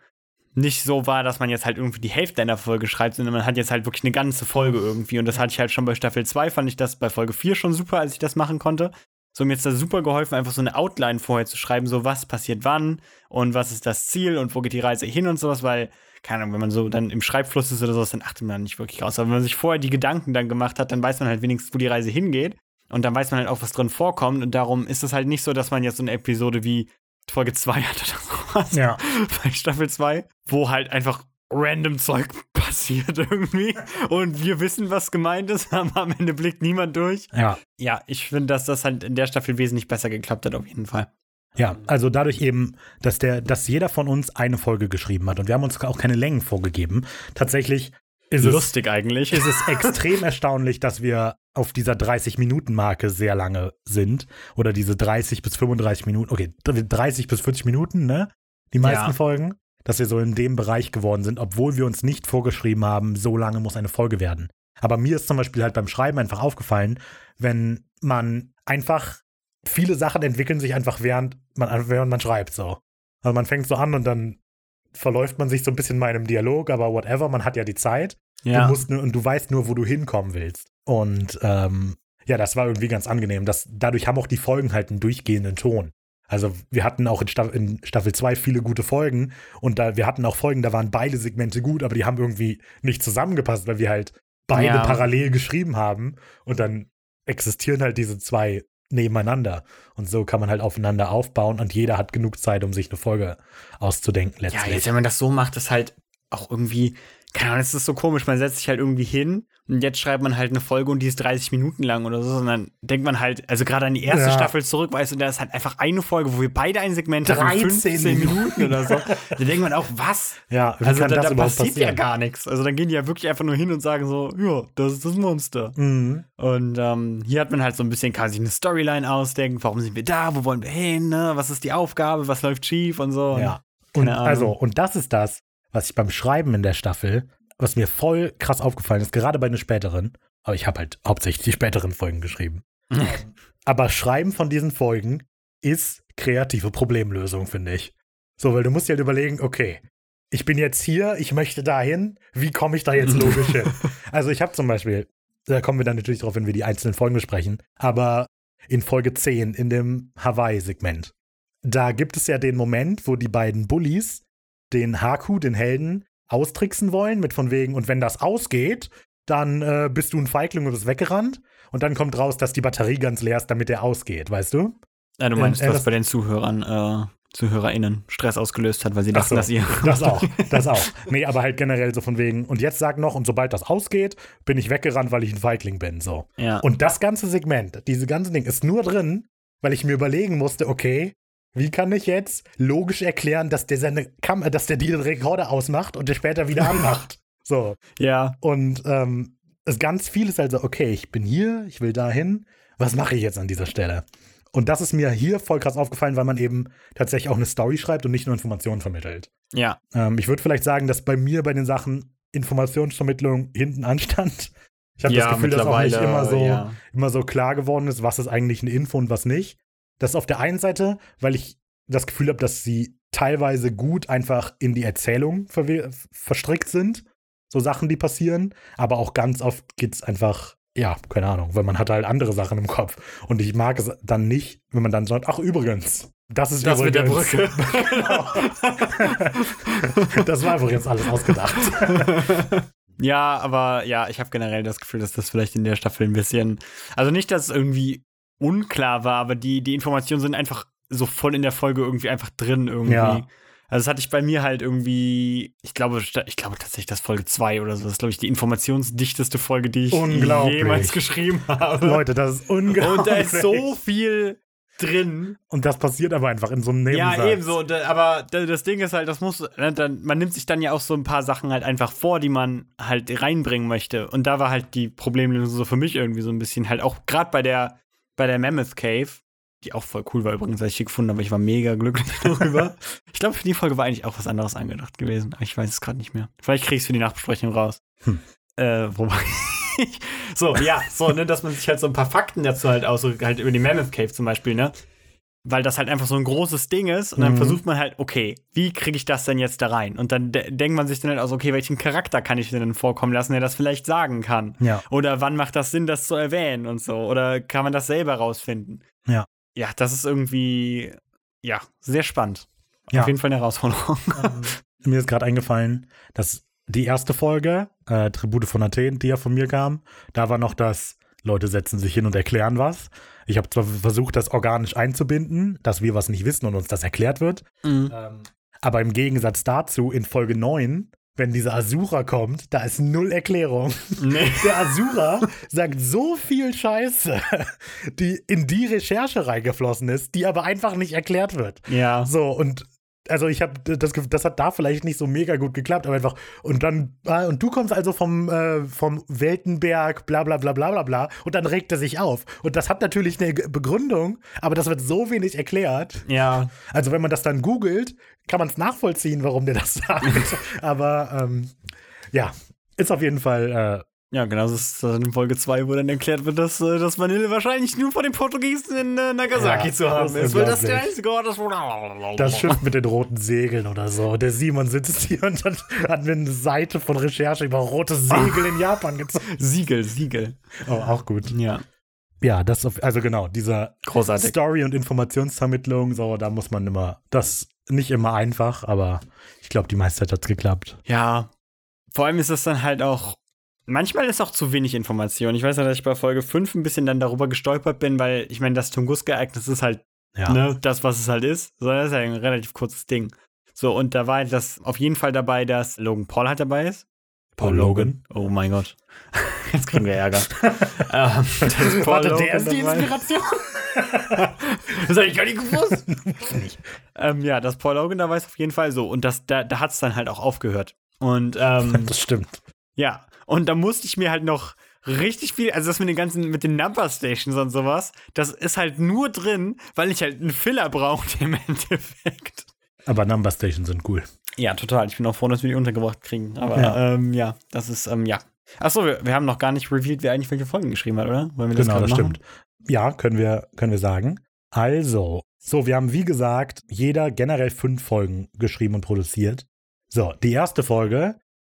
Speaker 2: nicht so war, dass man jetzt halt irgendwie die Hälfte einer Folge schreibt, sondern man hat jetzt halt wirklich eine ganze Folge irgendwie. Und das hatte ich halt schon bei Staffel 2, fand ich das bei Folge 4 schon super, als ich das machen konnte. So, mir jetzt da super geholfen, einfach so eine Outline vorher zu schreiben, so was passiert wann und was ist das Ziel und wo geht die Reise hin und sowas, weil, keine Ahnung, wenn man so dann im Schreibfluss ist oder sowas, dann achtet man nicht wirklich raus. Aber wenn man sich vorher die Gedanken dann gemacht hat, dann weiß man halt wenigstens, wo die Reise hingeht. Und dann weiß man halt auch, was drin vorkommt. Und darum ist es halt nicht so, dass man jetzt so eine Episode wie Folge 2 hat oder sowas.
Speaker 1: Ja.
Speaker 2: Bei Staffel 2, wo halt einfach random Zeug passiert irgendwie. Und wir wissen, was gemeint ist, aber am Ende blickt niemand durch.
Speaker 1: Ja.
Speaker 2: Ja, ich finde, dass das halt in der Staffel wesentlich besser geklappt hat, auf jeden Fall.
Speaker 1: Ja, also dadurch eben, dass der, dass jeder von uns eine Folge geschrieben hat und wir haben uns auch keine Längen vorgegeben. Tatsächlich ist es,
Speaker 2: Lustig eigentlich.
Speaker 1: ist es extrem erstaunlich, dass wir auf dieser 30-Minuten-Marke sehr lange sind. Oder diese 30 bis 35 Minuten, okay, 30 bis 40 Minuten, ne? Die meisten
Speaker 2: Ja.
Speaker 1: Folgen, dass wir so in dem Bereich geworden sind, obwohl wir uns nicht vorgeschrieben haben, so lange muss eine Folge werden. Aber mir ist zum Beispiel halt beim Schreiben einfach aufgefallen, wenn man einfach viele Sachen entwickeln sich einfach während man, während man schreibt so. Also man fängt so an und dann verläuft man sich so ein bisschen mal in einem Dialog, aber whatever, man hat ja die Zeit.
Speaker 2: Ja.
Speaker 1: Du musst nur, und du weißt nur, wo du hinkommen willst. Und ähm, ja, das war irgendwie ganz angenehm. Das, dadurch haben auch die Folgen halt einen durchgehenden Ton. Also wir hatten auch in Staffel, in Staffel 2 viele gute Folgen und da, wir hatten auch Folgen, da waren beide Segmente gut, aber die haben irgendwie nicht zusammengepasst, weil wir halt beide
Speaker 2: Ja.
Speaker 1: parallel geschrieben haben und dann existieren halt diese zwei nebeneinander. Und so kann man halt aufeinander aufbauen und jeder hat genug Zeit, um sich eine Folge auszudenken
Speaker 2: Ja,
Speaker 1: letztlich.
Speaker 2: jetzt, wenn man das so macht, ist halt auch irgendwie, keine Ahnung, es ist so komisch. Man setzt sich halt irgendwie hin und jetzt schreibt man halt eine Folge und die ist 30 Minuten lang oder so. Dann denkt man halt, also gerade an die erste
Speaker 1: Ja.
Speaker 2: Staffel zurück, weißt du, da ist halt einfach eine Folge, wo wir beide ein Segment haben,
Speaker 1: 13
Speaker 2: 15 Minuten oder so. Da denkt man auch, was?
Speaker 1: ja,
Speaker 2: Also da,
Speaker 1: das
Speaker 2: da passiert ja gar nichts. Also dann gehen die ja wirklich einfach nur hin und sagen so, ja, das ist das Monster.
Speaker 1: Mhm.
Speaker 2: Und ähm, hier hat man halt so ein bisschen, kann sich eine Storyline ausdenken, warum sind wir da, wo wollen wir hin, ne? was ist die Aufgabe, was läuft schief und so.
Speaker 1: Ja. Und also, und das ist das, was ich beim Schreiben in der Staffel, was mir voll krass aufgefallen ist, gerade bei den späteren, aber ich habe halt hauptsächlich die späteren Folgen geschrieben. Aber Schreiben von diesen Folgen ist kreative Problemlösung, finde ich. So, weil du musst dir halt überlegen, okay, ich bin jetzt hier, ich möchte dahin, wie komme ich da jetzt logisch hin? Also ich habe zum Beispiel, da kommen wir dann natürlich drauf, wenn wir die einzelnen Folgen besprechen, aber in Folge 10, in dem Hawaii-Segment, da gibt es ja den Moment, wo die beiden Bullies den Haku, den Helden, austricksen wollen, mit von wegen, und wenn das ausgeht, dann äh, bist du ein Feigling und bist weggerannt. Und dann kommt raus, dass die Batterie ganz leer ist, damit der ausgeht, weißt du?
Speaker 2: Ja, du meinst,
Speaker 1: Äh, äh,
Speaker 2: was
Speaker 1: das-
Speaker 2: bei den Zuhörern, äh, ZuhörerInnen Stress ausgelöst hat, weil sie
Speaker 1: Ach
Speaker 2: dachten,
Speaker 1: so,
Speaker 2: dass ihr.
Speaker 1: Das auch, das auch. Nee, aber halt generell so von wegen, und jetzt sag noch, und sobald das ausgeht, bin ich weggerannt, weil ich ein Feigling bin, so.
Speaker 2: Ja.
Speaker 1: Und das ganze Segment, diese ganze Ding ist nur drin, weil ich mir überlegen musste, okay, wie kann ich jetzt logisch erklären, dass der seine Kam dass der den Rekorder ausmacht und der später wieder anmacht. So.
Speaker 2: ja.
Speaker 1: Und ähm, es ganz viel ist also, okay, ich bin hier, ich will dahin, was mache ich jetzt an dieser Stelle? Und das ist mir hier voll krass aufgefallen, weil man eben tatsächlich auch eine Story schreibt und nicht nur Informationen vermittelt.
Speaker 2: Ja.
Speaker 1: Ähm, ich würde vielleicht sagen, dass bei mir bei den Sachen Informationsvermittlung hinten anstand. Ich habe
Speaker 2: ja,
Speaker 1: das Gefühl, dass auch nicht immer so,
Speaker 2: Ja.
Speaker 1: immer so klar geworden ist, was ist eigentlich eine Info und was nicht. Das auf der einen Seite, weil ich das Gefühl habe, dass sie teilweise gut einfach in die Erzählung verwe- verstrickt sind. So Sachen, die passieren. Aber auch ganz oft geht es einfach, ja, keine Ahnung, weil man hat halt andere Sachen im Kopf. Und ich mag es dann nicht, wenn man dann sagt, ach übrigens, das ist
Speaker 2: Das mit der
Speaker 1: übrigens.
Speaker 2: Brücke.
Speaker 1: genau. das war übrigens alles ausgedacht.
Speaker 2: Ja, aber ja, ich habe generell das Gefühl, dass das vielleicht in der Staffel ein bisschen. Also nicht, dass es irgendwie unklar war, aber die, die Informationen sind einfach so voll in der Folge irgendwie einfach drin irgendwie.
Speaker 1: Ja.
Speaker 2: Also das hatte ich bei mir halt irgendwie, ich glaube, ich glaube tatsächlich, das Folge 2 oder so. Das ist, glaube ich, die informationsdichteste Folge, die ich jemals geschrieben habe.
Speaker 1: Leute, das ist unglaublich.
Speaker 2: Und da ist so viel drin.
Speaker 1: Und das passiert aber einfach in so einem Nebensatz.
Speaker 2: Ja, ebenso. Aber da- das Ding ist halt, das muss, ne, man nimmt sich dann ja auch so ein paar Sachen halt einfach vor, die man halt reinbringen möchte. Und da war halt die Problemlösung so für mich irgendwie so ein bisschen halt auch gerade bei der, bei der Mammoth Cave, die auch voll cool war übrigens, als ich die gefunden habe, ich war mega glücklich darüber. ich glaube, für die Folge war eigentlich auch was anderes angedacht gewesen, aber ich weiß es gerade nicht mehr. Vielleicht krieg ich es für die Nachbesprechung raus.
Speaker 1: Hm.
Speaker 2: Äh, wobei. so, ja, so, ne, dass man sich halt so ein paar Fakten dazu halt aussucht, halt über die Mammoth Cave zum Beispiel, ne? Weil das halt einfach so ein großes Ding ist und dann
Speaker 1: Mhm.
Speaker 2: versucht man halt, okay, wie kriege ich das denn jetzt da rein? Und dann de denkt man sich dann halt aus, okay, welchen Charakter kann ich denn vorkommen lassen, der das vielleicht sagen kann?
Speaker 1: Ja.
Speaker 2: Oder wann macht das Sinn, das zu erwähnen und so? Oder kann man das selber rausfinden?
Speaker 1: Ja.
Speaker 2: Ja, das ist irgendwie, ja, sehr spannend.
Speaker 1: Ja.
Speaker 2: Auf jeden Fall eine Herausforderung.
Speaker 1: Ähm, mir ist gerade eingefallen, dass die erste Folge, äh, Tribute von Athen, die ja von mir kam, da war noch das, Leute setzen sich hin und erklären was. Ich habe zwar versucht, das organisch einzubinden, dass wir was nicht wissen und uns das erklärt wird.
Speaker 2: Mhm.
Speaker 1: Ähm, aber im Gegensatz dazu, in Folge 9, wenn dieser Asura kommt, da ist null Erklärung.
Speaker 2: Nee.
Speaker 1: Der Asura sagt so viel Scheiße, die in die Recherche reingeflossen ist, die aber einfach nicht erklärt wird.
Speaker 2: Ja.
Speaker 1: So, und also ich habe das, das hat da vielleicht nicht so mega gut geklappt, aber einfach, und dann, ah, und du kommst also vom, äh, vom Weltenberg, bla bla bla bla bla bla, und dann regt er sich auf. Und das hat natürlich eine Begründung, aber das wird so wenig erklärt.
Speaker 2: Ja.
Speaker 1: Also wenn man das dann googelt, kann man es nachvollziehen, warum der das sagt. aber ähm, ja, ist auf jeden Fall, äh,
Speaker 2: Ja, genau, das ist dann in Folge 2, wo dann erklärt wird, dass äh, das Vanille wahrscheinlich nur von den Portugiesen in äh, Nagasaki
Speaker 1: Ja,
Speaker 2: zu haben
Speaker 1: ist
Speaker 2: weil das der einzige Ort ist, wo
Speaker 1: das Schiff mit den roten Segeln oder so. Der Simon sitzt hier und dann hat mir eine Seite von Recherche über rote Segel in Japan gezogen.
Speaker 2: Siegel, Siegel.
Speaker 1: Oh, auch gut.
Speaker 2: Ja,
Speaker 1: Ja, das auf, also genau, dieser
Speaker 2: großartig.
Speaker 1: Story- und Informationsvermittlung, so, da muss man immer, das nicht immer einfach, aber ich glaube, die meiste Zeit hat es geklappt.
Speaker 2: Ja, vor allem ist das dann halt auch, manchmal ist auch zu wenig Information. Ich weiß ja, dass ich bei Folge 5 ein bisschen dann darüber gestolpert bin, weil ich meine, das Tunguska-Ereignis ist halt
Speaker 1: Ja.
Speaker 2: ne, das, was es halt ist. So, das ist ja ein relativ kurzes Ding. So, und da war halt das auf jeden Fall dabei, dass Logan Paul halt dabei ist.
Speaker 1: Paul Logan.
Speaker 2: Oh mein Gott. Jetzt kriegen wir Ärger. ähm, Paul
Speaker 1: Warte,
Speaker 2: Logan
Speaker 1: der ist die Inspiration.
Speaker 2: das habe ich gar nicht gewusst. ähm, ja, dass Paul Logan dabei ist auf jeden Fall so. Und das, da, da hat es dann halt auch aufgehört. Und ähm,
Speaker 1: Das stimmt.
Speaker 2: ja, und da musste ich mir halt noch richtig viel, also das mit den ganzen, mit den Number Stations und sowas, das ist halt nur drin, weil ich halt einen Filler brauchte im Endeffekt.
Speaker 1: Aber Number Stations sind cool.
Speaker 2: Ja, total. Ich bin auch froh, dass wir die untergebracht kriegen. Aber
Speaker 1: Ja.
Speaker 2: ähm, ja das ist, ähm, ja. Achso, wir, wir haben noch gar nicht revealed, wer eigentlich welche Folgen geschrieben hat, oder?
Speaker 1: Genau, das
Speaker 2: machen?
Speaker 1: stimmt. Ja, können wir, können wir sagen. Also, so, wir haben wie gesagt, jeder generell fünf Folgen geschrieben und produziert. So, die erste Folge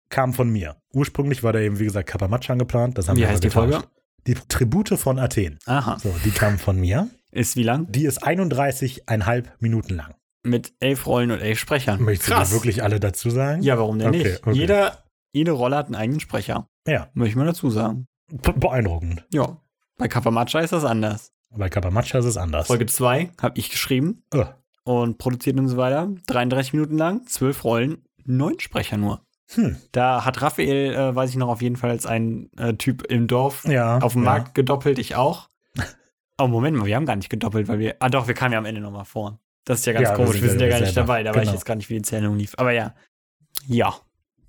Speaker 1: kam von mir. Ursprünglich war da eben, wie gesagt, Kapamachan geplant. Das haben
Speaker 2: Wie
Speaker 1: wir
Speaker 2: heißt die Folge?
Speaker 1: Die Tribute von Athen.
Speaker 2: Aha.
Speaker 1: So, die kam von mir.
Speaker 2: Ist wie lang?
Speaker 1: Die ist 31,5 Minuten lang.
Speaker 2: Mit elf Rollen und elf Sprechern.
Speaker 1: Möchtest du die wirklich alle dazu sagen?
Speaker 2: Ja, warum denn
Speaker 1: Okay,
Speaker 2: nicht?
Speaker 1: okay.
Speaker 2: Jeder, jede Rolle hat einen eigenen Sprecher.
Speaker 1: Ja,
Speaker 2: Möchte ich mal dazu sagen.
Speaker 1: be- beeindruckend.
Speaker 2: Ja. Bei Kapamacha ist das anders.
Speaker 1: Bei Kapamachan ist es anders.
Speaker 2: Folge 2 habe ich geschrieben
Speaker 1: Oh,
Speaker 2: und produziert und so weiter. 33 Minuten lang, zwölf Rollen, neun Sprecher nur.
Speaker 1: Hm.
Speaker 2: Da hat Raphael, äh, weiß ich noch, auf jeden Fall als ein äh, Typ im Dorf
Speaker 1: Ja.
Speaker 2: auf dem
Speaker 1: ja.
Speaker 2: Markt gedoppelt, ich auch. Oh, Moment mal, wir haben gar nicht gedoppelt, weil wir. Ah, doch, wir kamen ja am Ende nochmal vor. Das ist ja ganz
Speaker 1: Ja,
Speaker 2: komisch, wir sind
Speaker 1: ja
Speaker 2: gar nicht
Speaker 1: selber.
Speaker 2: dabei, da weiß
Speaker 1: Genau.
Speaker 2: ich jetzt gar nicht, wie die Zählung lief. Aber ja. Ja.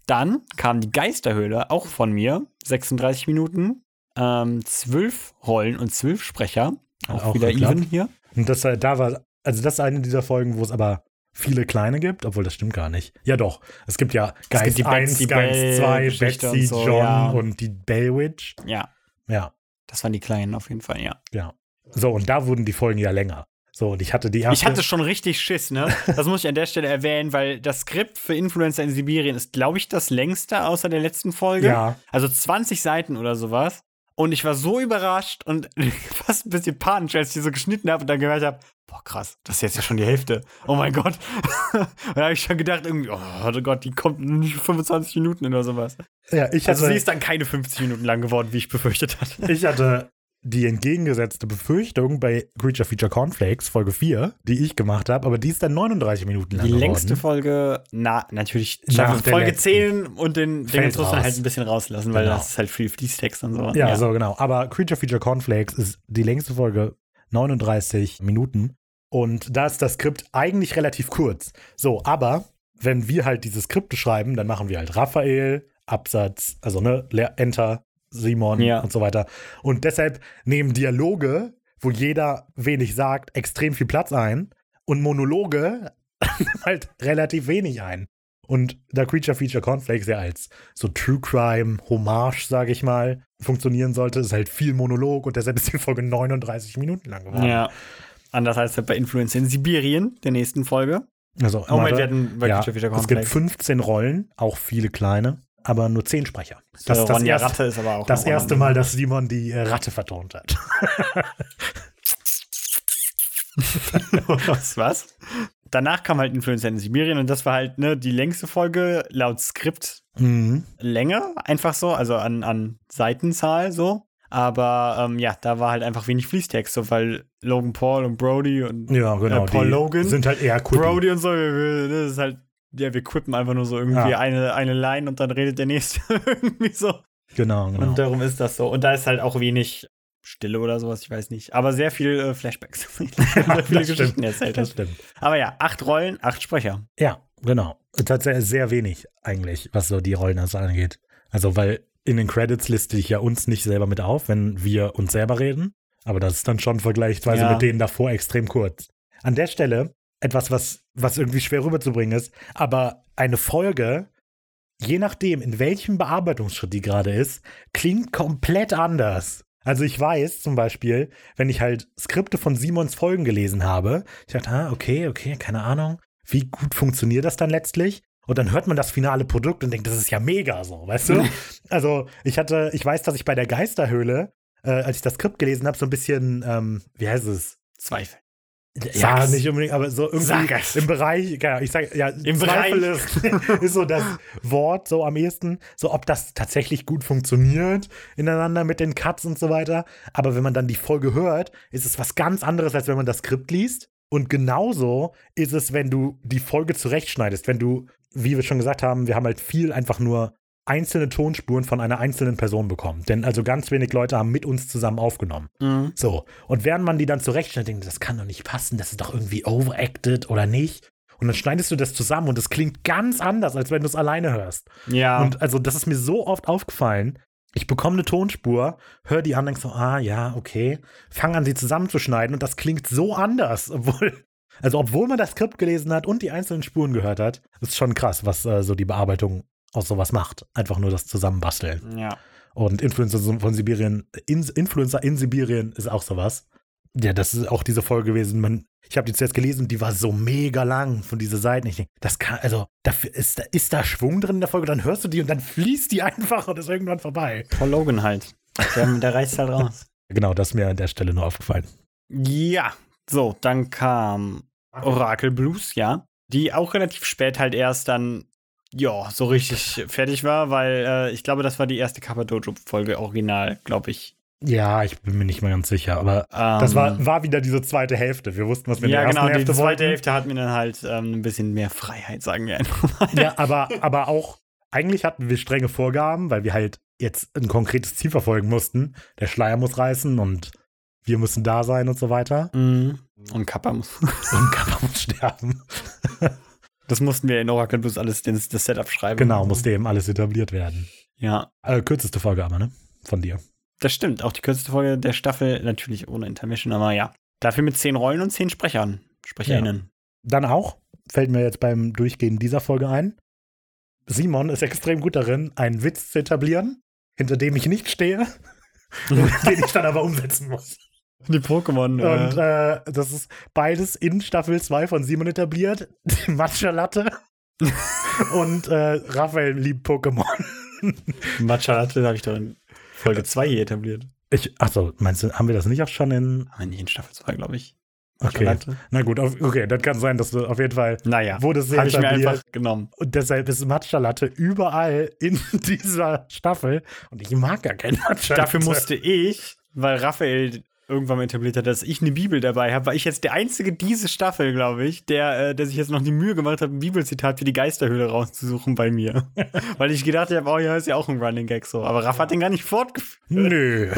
Speaker 2: Dann kam die Geisterhöhle, auch von mir, 36 Minuten, ähm, 12 Rollen und 12 Sprecher. Auch,
Speaker 1: Auch
Speaker 2: wieder
Speaker 1: geklappt.
Speaker 2: even hier.
Speaker 1: Und das, äh, da war, also das ist eine dieser Folgen, wo es aber viele kleine gibt, obwohl das stimmt gar nicht. Ja doch, es gibt ja
Speaker 2: gibt
Speaker 1: Geist
Speaker 2: die
Speaker 1: 1,
Speaker 2: Betsy
Speaker 1: Geist
Speaker 2: Bell
Speaker 1: 2,
Speaker 2: Geschichte
Speaker 1: Betsy,
Speaker 2: und so,
Speaker 1: John
Speaker 2: ja.
Speaker 1: und die Bellwitch.
Speaker 2: Ja,
Speaker 1: Ja,
Speaker 2: das waren die kleinen auf jeden Fall, ja.
Speaker 1: ja. So, und da wurden die Folgen ja länger. So, und ich hatte die erste.
Speaker 2: Ich hatte schon richtig Schiss, ne? Das muss ich an der Stelle erwähnen, weil das Skript für Influencer in Sibirien ist, glaube ich, das längste außer der letzten Folge.
Speaker 1: Ja,
Speaker 2: Also 20 Seiten oder sowas. Und ich war so überrascht und fast ein bisschen panisch, als ich die so geschnitten habe und dann gehört habe, boah, krass, das ist jetzt ja schon die Hälfte. Oh mein Gott. und da habe ich schon gedacht, irgendwie, oh Gott, die kommt nicht 25 Minuten oder sowas.
Speaker 1: ja ich,
Speaker 2: Also
Speaker 1: hatte,
Speaker 2: sie ist dann keine 50 Minuten lang geworden, wie ich befürchtet hatte.
Speaker 1: ich hatte die entgegengesetzte Befürchtung bei Creature Feature Cornflakes, Folge 4, die ich gemacht habe, aber die ist dann 39 Minuten lang
Speaker 2: Die
Speaker 1: geworden.
Speaker 2: längste Folge, na, natürlich
Speaker 1: Nach
Speaker 2: Folge
Speaker 1: letzten.
Speaker 2: 10 und den Ding muss man halt ein bisschen rauslassen, weil
Speaker 1: Genau.
Speaker 2: das ist halt viel Fließtext und so.
Speaker 1: Ja, so genau. Aber Creature Feature Cornflakes ist die längste Folge 39 Minuten. Und da ist das Skript eigentlich relativ kurz. So, aber wenn wir halt diese Skripte schreiben, dann machen wir halt Raphael, Absatz, also ne, Enter, Simon
Speaker 2: Ja.
Speaker 1: und so weiter. Und deshalb nehmen Dialoge, wo jeder wenig sagt, extrem viel Platz ein und Monologe halt relativ wenig ein. Und da Creature Feature Cornflakes ja als so True Crime Hommage, sage ich mal, funktionieren sollte, ist halt viel Monolog und deshalb ist die Folge 39 Minuten lang geworden.
Speaker 2: Ja. Anders als bei Influencer in Sibirien, der nächsten Folge.
Speaker 1: Also,
Speaker 2: Oh,
Speaker 1: warte.
Speaker 2: wir hatten bei
Speaker 1: ja,
Speaker 2: Creature Feature
Speaker 1: es gibt
Speaker 2: Cornflakes.
Speaker 1: 15 Rollen, auch viele kleine, aber nur 10 Sprecher.
Speaker 2: Das,
Speaker 1: Das, das, erste,
Speaker 2: Ratte ist aber auch
Speaker 1: das erste. Mal, dass Simon die äh, Ratte vertont hat.
Speaker 2: was, was? Danach kam halt Influencer in Sibirien und das war halt ne, die längste Folge laut Skript
Speaker 1: Mhm.
Speaker 2: Länge, einfach so, also an, an Seitenzahl so. Aber ähm, ja, da war halt einfach wenig Fließtext, so weil Logan Paul und Brody und
Speaker 1: Ja, genau.
Speaker 2: Äh, Paul Logan,
Speaker 1: sind halt eher quippy.
Speaker 2: Brody und so, das ist halt, ja, wir quippen einfach nur so irgendwie
Speaker 1: Ja.
Speaker 2: eine, eine Line und dann redet der nächste irgendwie so.
Speaker 1: Genau, genau.
Speaker 2: Und darum ist das so. Und da ist halt auch wenig Stille oder sowas, ich weiß nicht. Aber sehr viel äh, Flashbacks. sehr viele
Speaker 1: das
Speaker 2: Geschichten
Speaker 1: stimmt.
Speaker 2: erzählt.
Speaker 1: Das stimmt.
Speaker 2: Aber ja, acht Rollen, acht Sprecher.
Speaker 1: Ja, genau. Tatsächlich sehr wenig eigentlich, was so die Rollenanzahl angeht. Also, weil in den Credits liste ich ja uns nicht selber mit auf, wenn wir uns selber reden. Aber das ist dann schon vergleichsweise
Speaker 2: Ja.
Speaker 1: mit denen davor extrem kurz. An der Stelle etwas, was, was irgendwie schwer rüberzubringen ist, aber eine Folge, je nachdem, in welchem Bearbeitungsschritt die gerade ist, klingt komplett anders. Also ich weiß zum Beispiel, wenn ich halt Skripte von Simons Folgen gelesen habe, ich dachte, ah, okay, okay, keine Ahnung, wie gut funktioniert das dann letztlich? Und dann hört man das finale Produkt und denkt, das ist ja mega so, weißt du? also ich hatte, ich weiß, dass ich bei der Geisterhöhle, äh, als ich das Skript gelesen habe, so ein bisschen, ähm, wie heißt es?
Speaker 2: Zweifel.
Speaker 1: Ja,
Speaker 2: Sag's.
Speaker 1: nicht unbedingt, aber so irgendwie
Speaker 2: Sag es.
Speaker 1: im Bereich, ja, ich sag, ja,
Speaker 2: Im
Speaker 1: Zweifel
Speaker 2: Bereich.
Speaker 1: Ist, ist so das Wort so am ehesten, so ob das tatsächlich gut funktioniert ineinander mit den Cuts und so weiter. Aber wenn man dann die Folge hört, ist es was ganz anderes, als wenn man das Skript liest. Und genauso ist es, wenn du die Folge zurechtschneidest, wenn du, wie wir schon gesagt haben, wir haben halt viel einfach nur einzelne Tonspuren von einer einzelnen Person bekommen. Denn also ganz wenig Leute haben mit uns zusammen aufgenommen.
Speaker 2: Mhm.
Speaker 1: So. Und während man die dann zurechtschneidet, denkt, das kann doch nicht passen, das ist doch irgendwie overacted oder nicht. Und dann schneidest du das zusammen und es klingt ganz anders, als wenn du es alleine hörst.
Speaker 2: Ja.
Speaker 1: Und also, das ist mir so oft aufgefallen. Ich bekomme eine Tonspur, höre die an, denke so, ah, ja, okay. Fange an, sie zusammenzuschneiden und das klingt so anders, obwohl, also, obwohl man das Skript gelesen hat und die einzelnen Spuren gehört hat, ist schon krass, was äh, so die Bearbeitung aus sowas macht. Einfach nur das Zusammenbasteln.
Speaker 2: ja.
Speaker 1: Und Influencer von Sibirien, in, Influencer in Sibirien ist auch sowas. Ja, das ist auch diese Folge gewesen. Man, ich habe die zuerst gelesen und die war so mega lang von dieser Seiten. Ich denke, das kann, also, dafür ist, da- ist da Schwung drin in der Folge, dann hörst du die und dann fließt die einfach und ist irgendwann vorbei.
Speaker 2: Paul Logan halt. Der, der reißt halt raus.
Speaker 1: Genau, das ist mir an der Stelle nur aufgefallen.
Speaker 2: Ja. So, dann kam Oracle Blues, ja. Die auch relativ spät halt erst dann, ja, so richtig fertig war, weil äh, ich glaube, das war die erste Kappa Dojo-Folge original, glaube ich.
Speaker 1: Ja, ich bin mir nicht mehr ganz sicher, aber
Speaker 2: Ähm,
Speaker 1: das war, war wieder diese zweite Hälfte. Wir wussten, was wir
Speaker 2: ja,
Speaker 1: in der ersten
Speaker 2: genau, die
Speaker 1: Hälfte
Speaker 2: zweite
Speaker 1: wollten.
Speaker 2: Hälfte hat mir dann halt ähm, ein bisschen mehr Freiheit, sagen wir einfach mal.
Speaker 1: Ja, aber, aber auch, eigentlich hatten wir strenge Vorgaben, weil wir halt jetzt ein konkretes Ziel verfolgen mussten. Der Schleier muss reißen und wir müssen da sein und so weiter.
Speaker 2: Mhm. Und Kappa muss.
Speaker 1: Und Kappa muss sterben.
Speaker 2: Das mussten wir in Oracle Blues alles das, das Setup schreiben.
Speaker 1: Genau, musste eben alles etabliert werden.
Speaker 2: Ja,
Speaker 1: Äh, kürzeste Folge aber, ne? Von dir.
Speaker 2: das stimmt. Auch die kürzeste Folge der Staffel, natürlich ohne Intermission, aber ja. Dafür mit zehn Rollen und zehn Sprechern. SprecherInnen.
Speaker 1: Dann auch, fällt mir jetzt beim Durchgehen dieser Folge ein, Simon ist extrem gut darin, einen Witz zu etablieren, hinter dem ich nicht stehe, den ich dann aber umsetzen muss.
Speaker 2: Die Pokémon.
Speaker 1: Und äh, das ist beides in Staffel 2 von Simon etabliert. Die Matcha-Latte und äh, Raphael liebt Pokémon.
Speaker 2: Matcha Latte habe ich doch in Folge 2 hier etabliert.
Speaker 1: Ich, achso, meinst du, haben wir das nicht auch schon in.
Speaker 2: Aber nicht in Staffel 2, glaube ich. Matcha
Speaker 1: Okay.
Speaker 2: Latte.
Speaker 1: Na gut, auf, okay, dann kann sein, dass du auf jeden Fall
Speaker 2: Naja,
Speaker 1: wurde sehr
Speaker 2: habe ich mir einfach genommen.
Speaker 1: Und deshalb ist Matcha-Latte überall in dieser Staffel. Und ich mag gar kein Matcha-Latte.
Speaker 2: Dafür musste ich, weil Raphael irgendwann mal etabliert hat, dass ich eine Bibel dabei habe, war ich jetzt der einzige diese Staffel, glaube ich, der, äh, der sich jetzt noch die Mühe gemacht hat, ein Bibelzitat für die Geisterhöhle rauszusuchen bei mir. weil ich gedacht habe, oh ja, ist ja auch ein Running Gag so. Aber Raff hat den gar nicht fortgeführt.
Speaker 1: Nö.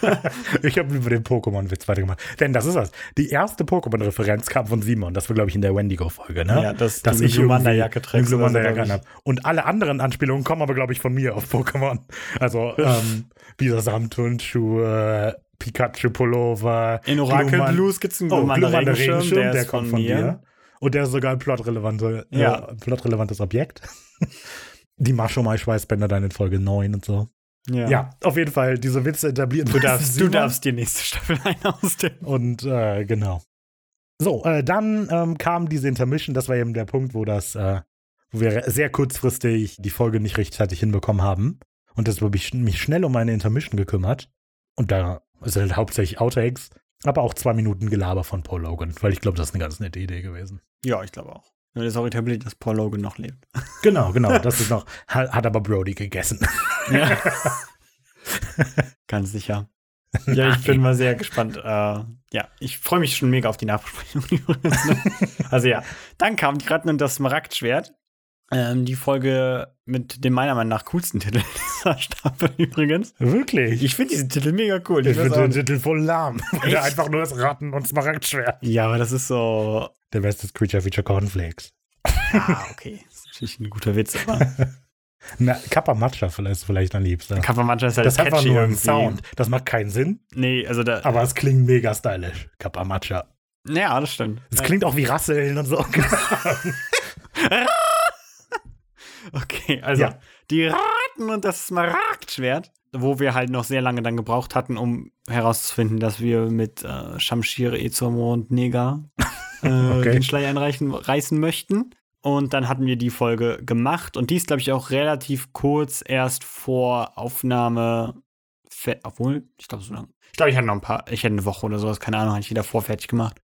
Speaker 1: ich habe über den Pokémon-Witz weitergemacht. Denn das ist das. Die erste Pokémon-Referenz kam von Simon. Das war, glaube ich, in der Wendigo-Folge, ne?
Speaker 2: Ja, dass
Speaker 1: Dass ich
Speaker 2: Glumanda-Jacke so,
Speaker 1: Glumanda-Jacke
Speaker 2: ich.
Speaker 1: anhab. Und alle anderen Anspielungen kommen aber, glaube ich, von mir auf Pokémon. Also, ähm, Bisasam-Turnschuhe, Pikachu-Pullover.
Speaker 2: In Oracle gibt es einen
Speaker 1: Oh,
Speaker 2: Regenschirm,
Speaker 1: Regenschirm,
Speaker 2: der,
Speaker 1: der
Speaker 2: ist
Speaker 1: kommt
Speaker 2: von mir.
Speaker 1: dir. Und der ist sogar ein plotrelevante,
Speaker 2: Ja.
Speaker 1: äh, plotrelevantes Objekt. Die Maschomai-Schweißbänder dann in Folge 9 und so.
Speaker 2: Ja.
Speaker 1: Ja, auf jeden Fall diese Witze etablieren.
Speaker 2: Du darfst, du darfst die nächste Staffel ein ausdenken.
Speaker 1: Und äh, genau. So, äh, dann ähm, kam diese Intermission, das war eben der Punkt, wo das, äh, wo wir sehr kurzfristig die Folge nicht rechtzeitig hinbekommen haben. Und deshalb habe ich mich schnell um eine Intermission gekümmert. Und da sind halt hauptsächlich Outtakes. Aber auch zwei Minuten Gelaber von Paul Logan, weil ich glaube, das ist eine ganz nette Idee gewesen.
Speaker 2: Ja, ich glaube auch. Das ist auch etabliert, dass Paul Logan noch lebt.
Speaker 1: Genau, genau. Das ist noch, hat, hat aber Brody gegessen.
Speaker 2: Ja. Ganz sicher. Ja, ich bin mal sehr gespannt. Äh, ja, ich freue mich schon mega auf die Nachbesprechung. ne? also ja, dann kam die Ratten und das Smaragdschwert. Ähm, die Folge mit dem meiner Meinung nach coolsten Titel Staffel übrigens.
Speaker 1: Wirklich?
Speaker 2: Ich finde diesen Titel mega cool.
Speaker 1: Ich
Speaker 2: weiß
Speaker 1: finde den. Titel voll lahm. Weil der einfach nur das Ratten und Smaragdschwert.
Speaker 2: ja, aber das ist so.
Speaker 1: Der beste Creature Feature Cornflakes.
Speaker 2: Ah, okay. Das ist natürlich ein guter Witz, aber
Speaker 1: Na, Kappa Matcha vielleicht, vielleicht am liebsten.
Speaker 2: Kappa manchmal ist halt
Speaker 1: Das einfach
Speaker 2: catchy
Speaker 1: nur ein. Sound. Das macht keinen Sinn,
Speaker 2: Nee, also da.
Speaker 1: aber es klingt mega stylisch. Kappa Matcha.
Speaker 2: ja, das stimmt.
Speaker 1: Es klingt auch wie Rasseln und so.
Speaker 2: Okay, also
Speaker 1: Ja.
Speaker 2: die Raten und das Smaragdschwert, wo wir halt noch sehr lange dann gebraucht hatten, um herauszufinden, dass wir mit äh, Shamshir, Ezomor und Neger äh,
Speaker 1: Okay.
Speaker 2: den Schleier einreichen, reißen möchten. Und dann hatten wir die Folge gemacht und die ist, glaube ich, auch relativ kurz erst vor Aufnahme. Obwohl, ich glaube, so lange. Ich glaube, ich hatte noch ein paar, ich hätte eine Woche oder sowas, keine Ahnung, hatte ich wieder vorfertig gemacht.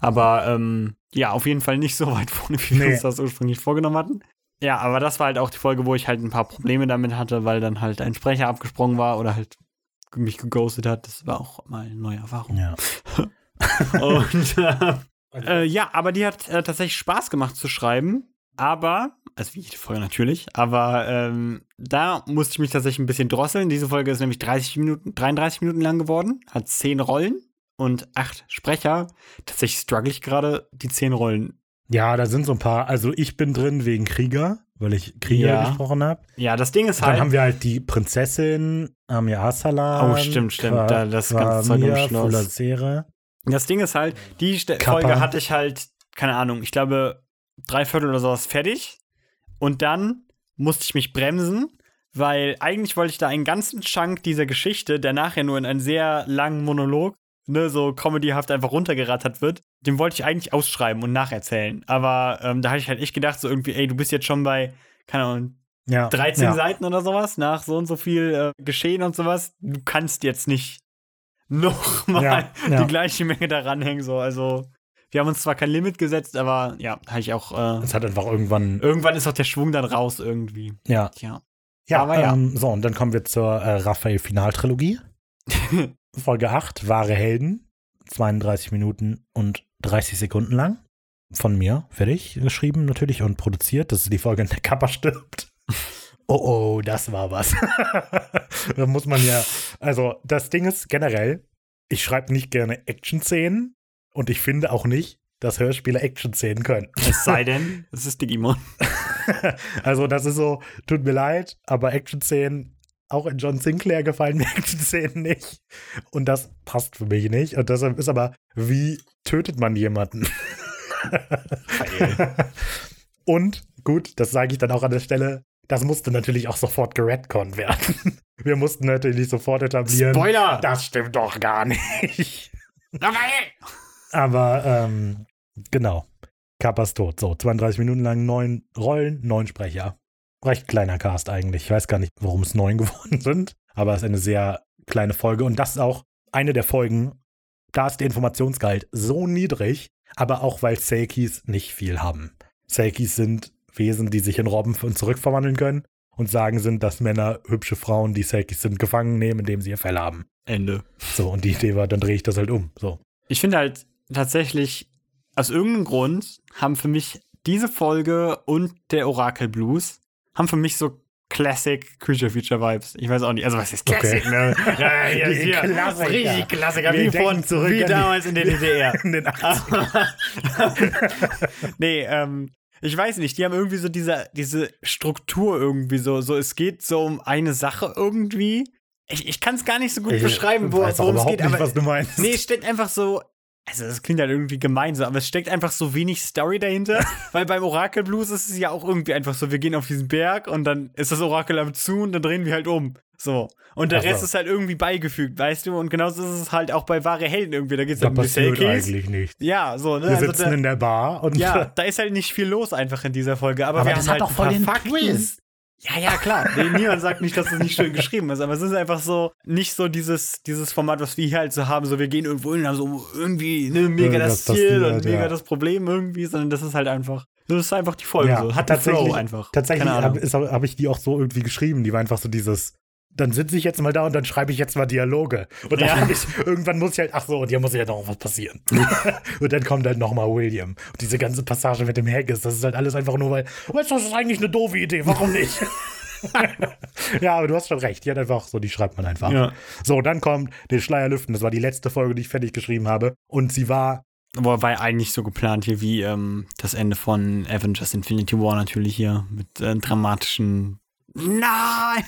Speaker 2: Aber ähm, ja, auf jeden Fall nicht so weit vorne, wie wir
Speaker 1: Nee.
Speaker 2: uns das ursprünglich vorgenommen hatten. Ja, aber das war halt auch die Folge, wo ich halt ein paar Probleme damit hatte, weil dann halt ein Sprecher abgesprungen war oder halt mich geghostet hat. Das war auch mal eine neue Erfahrung.
Speaker 1: ja.
Speaker 2: Und äh, äh, ja, aber die hat äh, tatsächlich Spaß gemacht zu schreiben. Aber, also wie jede Folge natürlich, aber ähm, da musste ich mich tatsächlich ein bisschen drosseln. Diese Folge ist nämlich 30 Minuten, 33 Minuten lang geworden, hat 10 Rollen und 8 Sprecher. Tatsächlich struggle ich gerade, die 10 Rollen.
Speaker 1: Ja, da sind so ein paar. Also ich bin drin wegen Krieger, weil ich Krieger
Speaker 2: Ja.
Speaker 1: gesprochen habe.
Speaker 2: Ja, das Ding ist
Speaker 1: Dann
Speaker 2: halt.
Speaker 1: haben wir halt die Prinzessin Amir Arsalan.
Speaker 2: Oh, stimmt, stimmt. Da- das ganze Zeug am Schloss. Das Ding ist halt, die Ste
Speaker 1: Kappa.
Speaker 2: Folge hatte ich halt, keine Ahnung, ich glaube, drei Viertel oder sowas fertig. Und dann musste ich mich bremsen, weil eigentlich wollte ich da einen ganzen Chunk dieser Geschichte, der nachher nur in einen sehr langen Monolog, ne, so comedyhaft einfach runtergerattert wird, den wollte ich eigentlich ausschreiben und nacherzählen. Aber ähm, da hatte ich halt echt gedacht, so irgendwie, ey, du bist jetzt schon bei, keine Ahnung,
Speaker 1: Ja.
Speaker 2: 13
Speaker 1: ja.
Speaker 2: Seiten oder sowas, nach so und so viel äh, Geschehen und sowas. Du kannst jetzt nicht nochmal
Speaker 1: Ja, ja.
Speaker 2: die gleiche Menge daran hängen. So. Also, wir haben uns zwar kein Limit gesetzt, aber ja, habe ich auch. Äh,
Speaker 1: Es hat einfach irgendwann.
Speaker 2: irgendwann ist auch der Schwung dann raus irgendwie.
Speaker 1: Ja.
Speaker 2: Tja.
Speaker 1: Ja,
Speaker 2: Aber ja.
Speaker 1: Ähm, so, und dann kommen wir zur äh, Raphael-Finaltrilogie. Folge 8, Wahre Helden. 32 Minuten und 30 Sekunden lang. Von mir, fertig geschrieben natürlich und produziert. Das ist die Folge, in der Kappa stirbt. Oh, oh, das war was. da muss man ja. Also, das Ding ist generell, ich schreibe nicht gerne Action-Szenen und ich finde auch nicht, dass Hörspiele Action-Szenen können.
Speaker 2: Es sei denn, es ist Digimon.
Speaker 1: Also, das ist so, tut mir leid, aber Action-Szenen, auch in John Sinclair gefallen mir Action-Szenen nicht. Und das passt für mich nicht. Und deshalb ist aber, wie tötet man jemanden? Und gut, das sage ich dann auch an der Stelle, das musste natürlich auch sofort geredconnt werden. Wir mussten natürlich sofort etablieren.
Speaker 2: Spoiler!
Speaker 1: Das stimmt doch gar nicht. Aber ähm, genau. Kappas tot. So, 32 Minuten lang, neun Rollen, neun Sprecher. Recht kleiner Cast eigentlich. Ich weiß gar nicht, warum es neun geworden sind. Aber es ist eine sehr kleine Folge. Und das ist auch eine der Folgen, da ist der Informationsgehalt so niedrig, aber auch weil Seikis nicht viel haben. Seikis sind Wesen, die sich in Robben und zurückverwandeln können und sagen sind, dass Männer hübsche Frauen, die Seikis sind, gefangen nehmen, indem sie ihr Fell haben.
Speaker 2: Ende.
Speaker 1: So, und die Idee war, dann drehe ich das halt um. So.
Speaker 2: Ich finde halt tatsächlich, aus irgendeinem Grund haben für mich diese Folge und der Orakel Blues haben für mich so Classic Creature Feature Vibes. Ich weiß auch nicht. Also was ist Classic?
Speaker 1: Okay.
Speaker 2: Ne? Ja, ja,
Speaker 1: Die
Speaker 2: hier,
Speaker 1: Klassiker.
Speaker 2: Richtig Klassiker.
Speaker 1: Wir
Speaker 2: Wie, von,
Speaker 1: zurück
Speaker 2: wie
Speaker 1: die-
Speaker 2: damals in der DDR.
Speaker 1: In den 80ern.
Speaker 2: nee, ähm, ich weiß nicht, die haben irgendwie so diese, diese Struktur irgendwie so, so, es geht so um eine Sache irgendwie. Ich, ich kann es gar nicht so gut beschreiben,
Speaker 1: weiß auch
Speaker 2: worum es geht,
Speaker 1: nicht,
Speaker 2: aber
Speaker 1: was du meinst.
Speaker 2: Nee, es steckt einfach so. Also, das klingt halt irgendwie gemein so, aber es steckt einfach so wenig Story dahinter. weil beim Orakel Blues ist es ja auch irgendwie einfach so: wir gehen auf diesen Berg und dann ist das Orakel am zu und dann drehen wir halt um. So. Und der
Speaker 1: Ach so.
Speaker 2: Rest ist halt irgendwie beigefügt, weißt du? Und genauso ist es halt auch bei wahre Helden irgendwie. Da geht's
Speaker 1: da
Speaker 2: halt um die
Speaker 1: passiert eigentlich nichts.
Speaker 2: Ja, so, ne?
Speaker 1: Wir
Speaker 2: Also
Speaker 1: sitzen
Speaker 2: da,
Speaker 1: in der Bar und
Speaker 2: ja, da ist halt nicht viel los einfach in dieser Folge. Aber,
Speaker 1: aber
Speaker 2: wir
Speaker 1: das
Speaker 2: haben
Speaker 1: hat
Speaker 2: halt
Speaker 1: doch voll den
Speaker 2: Fakten.
Speaker 1: Twist.
Speaker 2: Ja, ja, klar. Niemand sagt nicht, dass es nicht schön geschrieben ist, aber es ist einfach so, nicht so dieses, dieses Format, was wir hier halt so haben, so wir gehen irgendwo hin und haben so irgendwie ne, mega das Ziel und mega ja. das Problem irgendwie, sondern das ist halt einfach, das ist einfach die Folge ja, so. Hat tatsächlich, Flow einfach.
Speaker 1: Tatsächlich habe hab ich die auch so irgendwie geschrieben, die war einfach so dieses, dann sitze ich jetzt mal da und dann schreibe ich jetzt mal Dialoge. Und dann ja. ich, irgendwann muss ich halt, ach so, und hier muss ja noch was passieren. und dann kommt halt nochmal William. Und diese ganze Passage mit dem Haggis, das ist halt alles einfach nur, weil, weißt du, das ist eigentlich eine doofe Idee, warum nicht? ja, aber du hast schon recht. Die hat einfach so, die schreibt man einfach. Ja. So, dann kommt den Schleier lüften. Das war die letzte Folge, die ich fertig geschrieben habe. Und sie war.
Speaker 2: Aber war ja eigentlich so geplant hier wie ähm, das Ende von Avengers Infinity War natürlich hier mit äh, dramatischen Nein!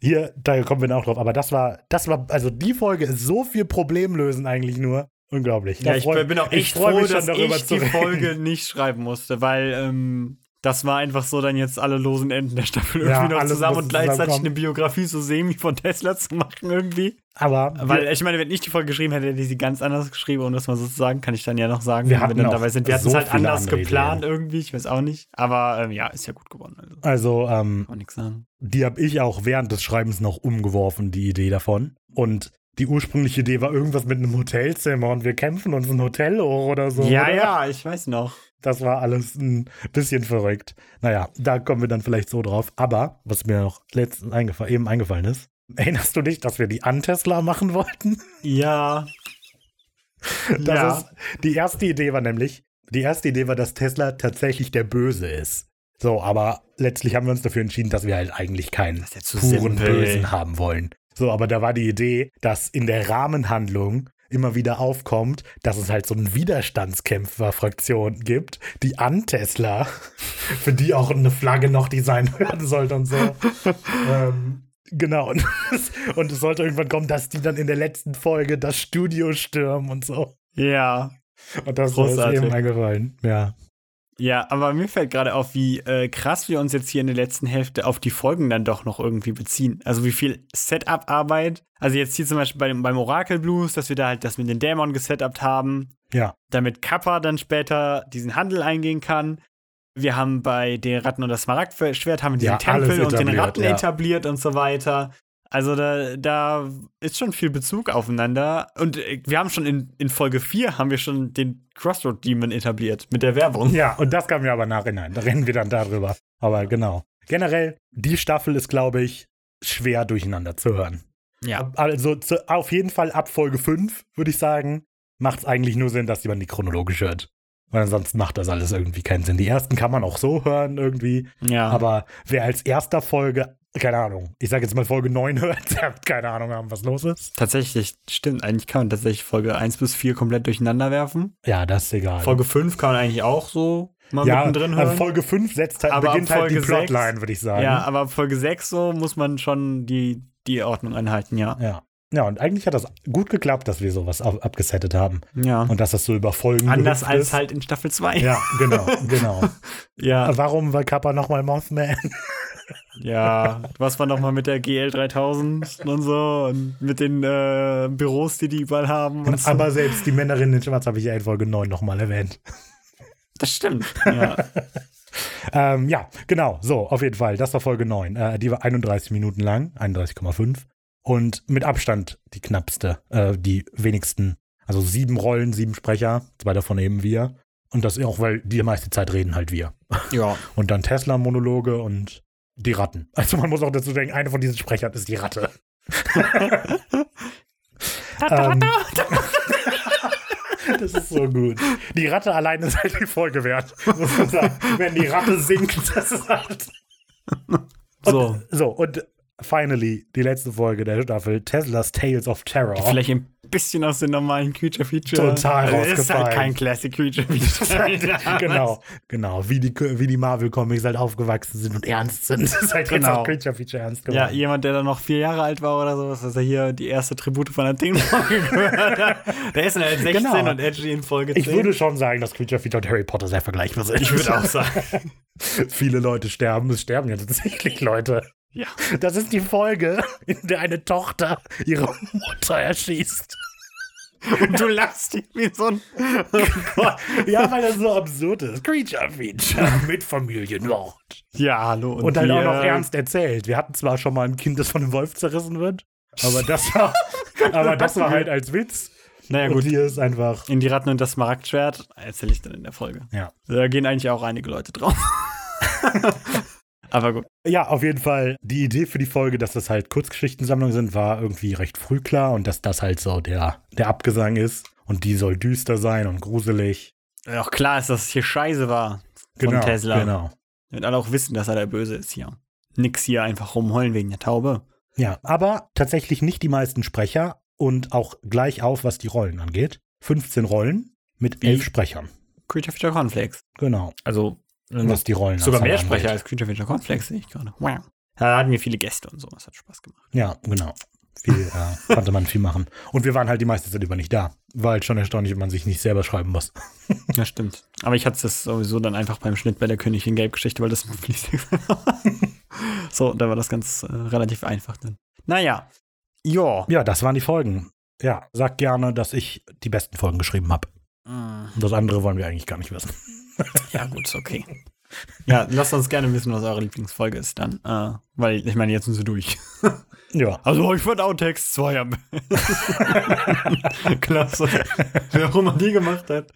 Speaker 1: Hier, da kommen wir auch drauf. Aber das war, das war, also die Folge ist so viel Problemlösen eigentlich nur. Unglaublich.
Speaker 2: Ja, ich freu, bin auch echt froh, dass ich die Folge nicht schreiben musste, weil ähm, das war einfach so, dann jetzt alle losen Enden der Staffel irgendwie ja, noch zusammen und gleichzeitig eine Biografie so semi von Tesla zu machen irgendwie.
Speaker 1: Aber.
Speaker 2: Weil, ich meine, wenn ich die Folge geschrieben hätte, hätte ich sie ganz anders geschrieben, um das mal so zu sagen, kann ich dann ja noch sagen, wir wenn wir dann dabei sind. Wir hatten es halt anders geplant Ideen. irgendwie, ich weiß auch nicht. Aber ähm, ja, ist ja gut geworden.
Speaker 1: Also, also ähm,
Speaker 2: kann nichts sagen.
Speaker 1: die habe ich auch während des Schreibens noch umgeworfen, die Idee davon. Und die ursprüngliche Idee war irgendwas mit einem Hotelzimmer und wir kämpfen uns ein Hotel hoch oder so.
Speaker 2: Ja,
Speaker 1: oder?
Speaker 2: ja, ich weiß noch.
Speaker 1: Das war alles ein bisschen verrückt. Naja, da kommen wir dann vielleicht so drauf. Aber, was mir noch letztens eingefallen, eben eingefallen ist, erinnerst du dich, dass wir die Antesla machen wollten?
Speaker 2: Ja.
Speaker 1: Das ja. Ist, die erste Idee war nämlich, die erste Idee war, dass Tesla tatsächlich der Böse ist. So, aber letztlich haben wir uns dafür entschieden, dass wir halt eigentlich keinen puren Bösen haben wollen. So, aber da war die Idee, dass in der Rahmenhandlung immer wieder aufkommt, dass es halt so eine Widerstandskämpfer-Fraktion gibt, die an Tesla, für die auch eine Flagge noch designt werden sollte und so. ähm, genau. Und, und es sollte irgendwann kommen, dass die dann in der letzten Folge das Studio stürmen und so.
Speaker 2: Ja.
Speaker 1: Und das Großartig. ist eben eingefallen. Ja.
Speaker 2: Ja, aber mir fällt gerade auf, wie äh, krass wir uns jetzt hier in der letzten Hälfte auf die Folgen dann doch noch irgendwie beziehen. Also wie viel Setup-Arbeit. Also jetzt hier zum Beispiel bei, beim Oracle Blues, dass wir da halt das mit den Dämon gesetupt haben.
Speaker 1: Ja.
Speaker 2: Damit Kappa dann später diesen Handel eingehen kann. Wir haben bei den Ratten und das Smaragdschwert haben wir diesen ja, Tempel und den Ratten ja. etabliert und so weiter. Also da, da ist schon viel Bezug aufeinander. Und äh, wir haben schon in, in Folge 4 haben wir schon den Crossroad Demon etabliert mit der Werbung.
Speaker 1: Ja, und das kam ja aber nachhinein. Da reden wir dann darüber. Aber genau. Generell, die Staffel ist, glaube ich, schwer durcheinander zu hören.
Speaker 2: Ja.
Speaker 1: Also zu, auf jeden Fall ab Folge 5, würde ich sagen, macht es eigentlich nur Sinn, dass jemand die chronologisch hört. Weil ansonsten macht das alles irgendwie keinen Sinn. Die ersten kann man auch so hören irgendwie.
Speaker 2: Ja.
Speaker 1: Aber wer als erster Folge keine Ahnung, ich sage jetzt mal Folge 9 hört, der hat keine Ahnung haben, was los ist.
Speaker 2: Tatsächlich, stimmt, eigentlich kann man tatsächlich Folge 1 bis 4 komplett durcheinander werfen.
Speaker 1: Ja, das ist egal.
Speaker 2: Folge 5 kann man eigentlich auch so mal
Speaker 1: ja,
Speaker 2: mittendrin hören.
Speaker 1: Folge 5 setzt halt, aber beginnt halt die Plotline, würde ich sagen.
Speaker 2: Ja, aber Folge 6 so muss man schon die, die Ordnung einhalten, ja.
Speaker 1: Ja. Ja, und eigentlich hat das gut geklappt, dass wir sowas ab abgesettet haben.
Speaker 2: Ja.
Speaker 1: Und dass das so über Folgen
Speaker 2: Anders als ist. halt in Staffel 2.
Speaker 1: Ja, genau, genau.
Speaker 2: ja.
Speaker 1: Warum war Kappa nochmal Mothman?
Speaker 2: Ja, was war nochmal mit der GL 3000 und so und mit den äh, Büros, die die überall haben.
Speaker 1: Und Aber so. selbst die Männerin in Schwarz habe ich ja in Folge 9 nochmal erwähnt.
Speaker 2: Das stimmt, ja.
Speaker 1: ähm, ja, genau, so, auf jeden Fall. Das war Folge 9. Äh, die war 31 Minuten lang, 31,5. Und mit Abstand die knappste, äh, die wenigsten. Also sieben Rollen, sieben Sprecher, zwei davon eben wir. Und das auch, weil die meiste Zeit reden halt wir.
Speaker 2: Ja.
Speaker 1: Und dann Tesla-Monologe und die Ratten. Also man muss auch dazu denken, eine von diesen Sprechern ist die Ratte. ähm, das ist so gut. Die Ratte alleine ist halt die Folge wert, muss man sagen. Wenn die Ratte singt, das ist halt. Und, so. So, und finally, die letzte Folge der Staffel, Teslas Tales of Terror.
Speaker 2: Vielleicht im bisschen aus den normalen Creature Feature.
Speaker 1: Total also rausgefallen. Ist halt
Speaker 2: kein Classic Creature Feature.
Speaker 1: genau, genau. Wie die, wie die Marvel Comics halt aufgewachsen sind und ernst sind. Das ist halt genau. jetzt auch Creature Feature ernst
Speaker 2: geworden. Ja, jemand, der dann noch vier Jahre alt war oder sowas, dass er hier die erste Tribute von Athen-Folge gehört hat. Der ist dann halt 16 genau. und Edgy in Folge 10.
Speaker 1: Ich würde schon sagen, dass Creature Feature und Harry Potter sehr vergleichbar sind.
Speaker 2: Ich würde auch sagen.
Speaker 1: Viele Leute sterben. Es sterben ja tatsächlich Leute.
Speaker 2: Ja.
Speaker 1: Das ist die Folge, in der eine Tochter ihre Mutter erschießt.
Speaker 2: Und du lachst wie so ein. Oh
Speaker 1: Gott. Ja, weil das so absurd ist. Creature Feature mit Familienmord.
Speaker 2: Ja, hallo.
Speaker 1: Und, und dann auch noch ernst erzählt. Wir hatten zwar schon mal ein Kind, das von einem Wolf zerrissen wird, aber das war, aber das war halt als Witz.
Speaker 2: Naja, gut.
Speaker 1: Und hier ist einfach.
Speaker 2: In die Ratten und das Smaragdschwert erzähle ich dann in der Folge.
Speaker 1: Ja.
Speaker 2: Da gehen eigentlich auch einige Leute drauf. Aber gut.
Speaker 1: Ja, auf jeden Fall. Die Idee für die Folge, dass das halt Kurzgeschichtensammlungen sind, war irgendwie recht früh klar und dass das halt so der, der Abgesang ist. Und die soll düster sein und gruselig.
Speaker 2: Ja, auch klar ist, dass es hier scheiße war.
Speaker 1: Genau,
Speaker 2: von Tesla.
Speaker 1: genau.
Speaker 2: Damit alle auch wissen, dass er der Böse ist hier. Nix hier einfach rumheulen wegen der Taube.
Speaker 1: Ja, aber tatsächlich nicht die meisten Sprecher und auch gleich auf, was die Rollen angeht. 15 Rollen mit
Speaker 2: Wie?
Speaker 1: elf Sprechern.
Speaker 2: Creature Feature Cornflakes.
Speaker 1: Genau.
Speaker 2: Also
Speaker 1: Was die Rollen
Speaker 2: sogar mehr. Sprecher als Creature Feature Cornflakes, sehe ich gerade. Wow. Da hatten wir viele Gäste und so. Das hat Spaß gemacht.
Speaker 1: Ja, genau. Viel, äh, konnte man viel machen. Und wir waren halt die meiste Zeit über nicht da. War halt schon erstaunlich, wenn man sich nicht selber schreiben muss.
Speaker 2: Ja, stimmt. Aber ich hatte es sowieso dann einfach beim Schnitt bei der Königin Gelb-Geschichte, weil das war. So, da war das ganz äh, relativ einfach dann. Naja. Ja.
Speaker 1: Ja, das waren die Folgen. Ja, sag gerne, dass ich die besten Folgen geschrieben habe. Das andere wollen wir eigentlich gar nicht wissen.
Speaker 2: Ja, gut, ist okay. Ja, lasst uns gerne wissen, was eure Lieblingsfolge ist dann. Äh, weil, ich meine, jetzt sind sie durch.
Speaker 1: Ja.
Speaker 2: Also, ich fand Outtakes 2 am Klasse. Wer auch immer die gemacht hat.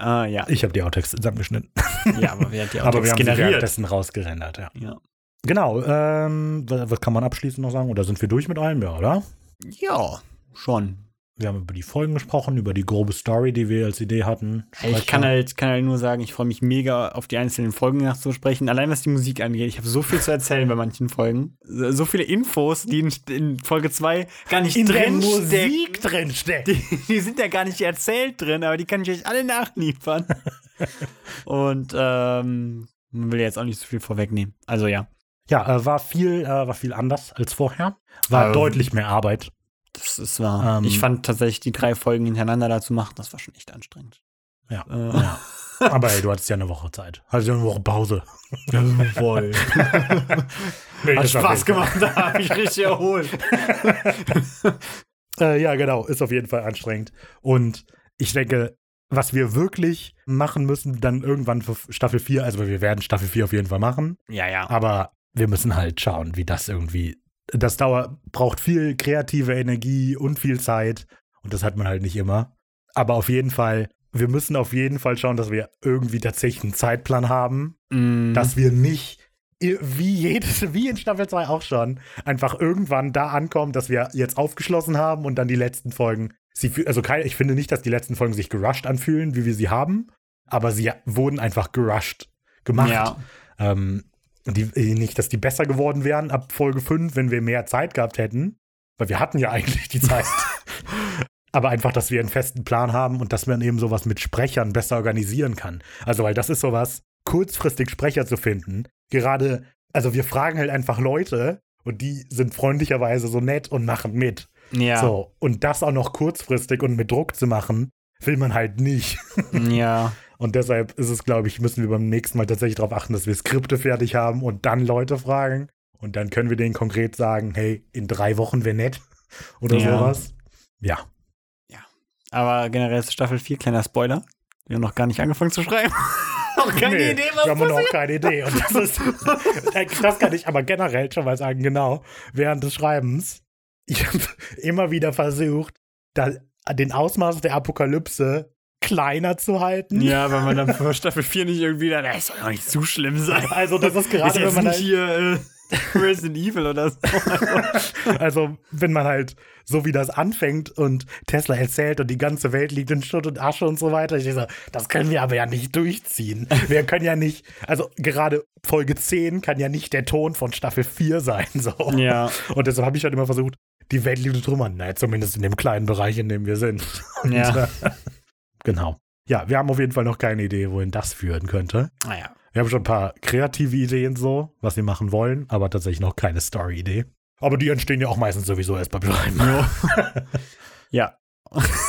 Speaker 2: Äh, ja.
Speaker 1: Ich habe die Outtakes zusammengeschnitten.
Speaker 2: ja, aber wer hat die
Speaker 1: Aber
Speaker 2: Outtakes
Speaker 1: wir haben sie
Speaker 2: generiert?
Speaker 1: währenddessen rausgerendert, ja.
Speaker 2: Ja.
Speaker 1: Genau, ähm, was was kann man abschließend noch sagen? Oder sind wir durch mit allem, ja, oder?
Speaker 2: ja, schon.
Speaker 1: Wir haben über die Folgen gesprochen, über die grobe Story, die wir als Idee hatten.
Speaker 2: Ich kann halt, kann halt nur sagen, ich freue mich mega auf die einzelnen Folgen nachzusprechen. Allein was die Musik angeht, ich habe so viel zu erzählen bei manchen Folgen. So viele Infos, die in, in Folge 2 gar nicht
Speaker 1: in der
Speaker 2: drin
Speaker 1: Musik drin steckt.
Speaker 2: Die, die sind ja gar nicht erzählt drin, aber die kann ich euch alle nachliefern. Und ähm, man will jetzt auch nicht so viel vorwegnehmen. Also ja,
Speaker 1: Ja, äh, war viel, äh, war viel anders als vorher. War
Speaker 2: Ähm,
Speaker 1: deutlich mehr Arbeit.
Speaker 2: Das ist wahr.
Speaker 1: Ähm,
Speaker 2: ich fand tatsächlich die drei Folgen hintereinander da zu machen, das war schon echt anstrengend.
Speaker 1: Ja.
Speaker 2: Äh,
Speaker 1: ja. Aber ey, du hattest ja eine Woche Zeit. Hattest ja eine Woche Pause.
Speaker 2: voll.
Speaker 1: Nee,
Speaker 2: Hat Spaß gemacht, da habe ich richtig erholt.
Speaker 1: Äh, ja, genau, ist auf jeden Fall anstrengend. Und ich denke, was wir wirklich machen müssen, dann irgendwann für Staffel 4, also wir werden Staffel 4 auf jeden Fall machen,
Speaker 2: Ja, ja.
Speaker 1: aber wir müssen halt schauen, wie das irgendwie. Das dauert, braucht viel kreative Energie und viel Zeit. Und das hat man halt nicht immer. Aber auf jeden Fall, wir müssen auf jeden Fall schauen, dass wir irgendwie tatsächlich einen Zeitplan haben,
Speaker 2: Mm,
Speaker 1: dass wir nicht wie jedes, wie in Staffel 2 auch schon, einfach irgendwann da ankommen, dass wir jetzt aufgeschlossen haben und dann die letzten Folgen. Sie, also kein, ich finde nicht, dass die letzten Folgen sich gerusht anfühlen, wie wir sie haben, aber sie wurden einfach gerusht gemacht.
Speaker 2: Ja.
Speaker 1: Ähm, die, äh, nicht, dass die besser geworden wären ab Folge 5, wenn wir mehr Zeit gehabt hätten, weil wir hatten ja eigentlich die Zeit. Aber einfach, dass wir einen festen Plan haben und dass man eben sowas mit Sprechern besser organisieren kann. Also, weil das ist sowas, kurzfristig Sprecher zu finden. Gerade, also wir fragen halt einfach Leute und die sind freundlicherweise so nett und machen mit.
Speaker 2: Ja.
Speaker 1: So, und das auch noch kurzfristig und mit Druck zu machen, will man halt nicht.
Speaker 2: Ja.
Speaker 1: Und deshalb ist es, glaube ich, müssen wir beim nächsten Mal tatsächlich darauf achten, dass wir Skripte fertig haben und dann Leute fragen. Und dann können wir denen konkret sagen, hey, in drei Wochen wäre nett. Oder
Speaker 2: Ja.
Speaker 1: sowas. Ja.
Speaker 2: Aber generell ist Staffel 4 kleiner Spoiler. Wir haben noch gar nicht angefangen zu schreiben. noch keine
Speaker 1: Nee,
Speaker 2: Idee,
Speaker 1: wir
Speaker 2: was
Speaker 1: haben
Speaker 2: passiert.
Speaker 1: noch keine Idee. Und das ist, äh, das kann ich aber generell schon mal sagen, genau. Während des Schreibens, ich habe immer wieder versucht, da, den Ausmaß der Apokalypse kleiner zu halten.
Speaker 2: Ja, weil man dann für Staffel 4 nicht irgendwie dann, das soll ja nicht zu schlimm sein.
Speaker 1: Also, das ist
Speaker 2: Ist
Speaker 1: gerade, wenn
Speaker 2: jetzt
Speaker 1: man
Speaker 2: nicht
Speaker 1: halt,
Speaker 2: hier äh, Resident Evil oder so.
Speaker 1: Also, wenn man halt so wie das anfängt und Tesla erzählt und die ganze Welt liegt in Schutt und Asche und so weiter, ich so, das können wir aber ja nicht durchziehen. Wir können ja nicht, also gerade Folge 10 kann ja nicht der Ton von Staffel 4 sein, so.
Speaker 2: ja.
Speaker 1: Und deshalb habe ich halt immer versucht, die Welt liegt in Trümmern, naja, zumindest in dem kleinen Bereich, in dem wir sind. Und,
Speaker 2: Ja.
Speaker 1: Genau. Ja, wir haben auf jeden Fall noch keine Idee, wohin das führen könnte.
Speaker 2: Naja.
Speaker 1: Wir haben schon ein paar kreative Ideen so, was wir machen wollen, aber tatsächlich noch keine Story-Idee. Aber die entstehen ja auch meistens sowieso erst beim Schreiben.
Speaker 2: Ja.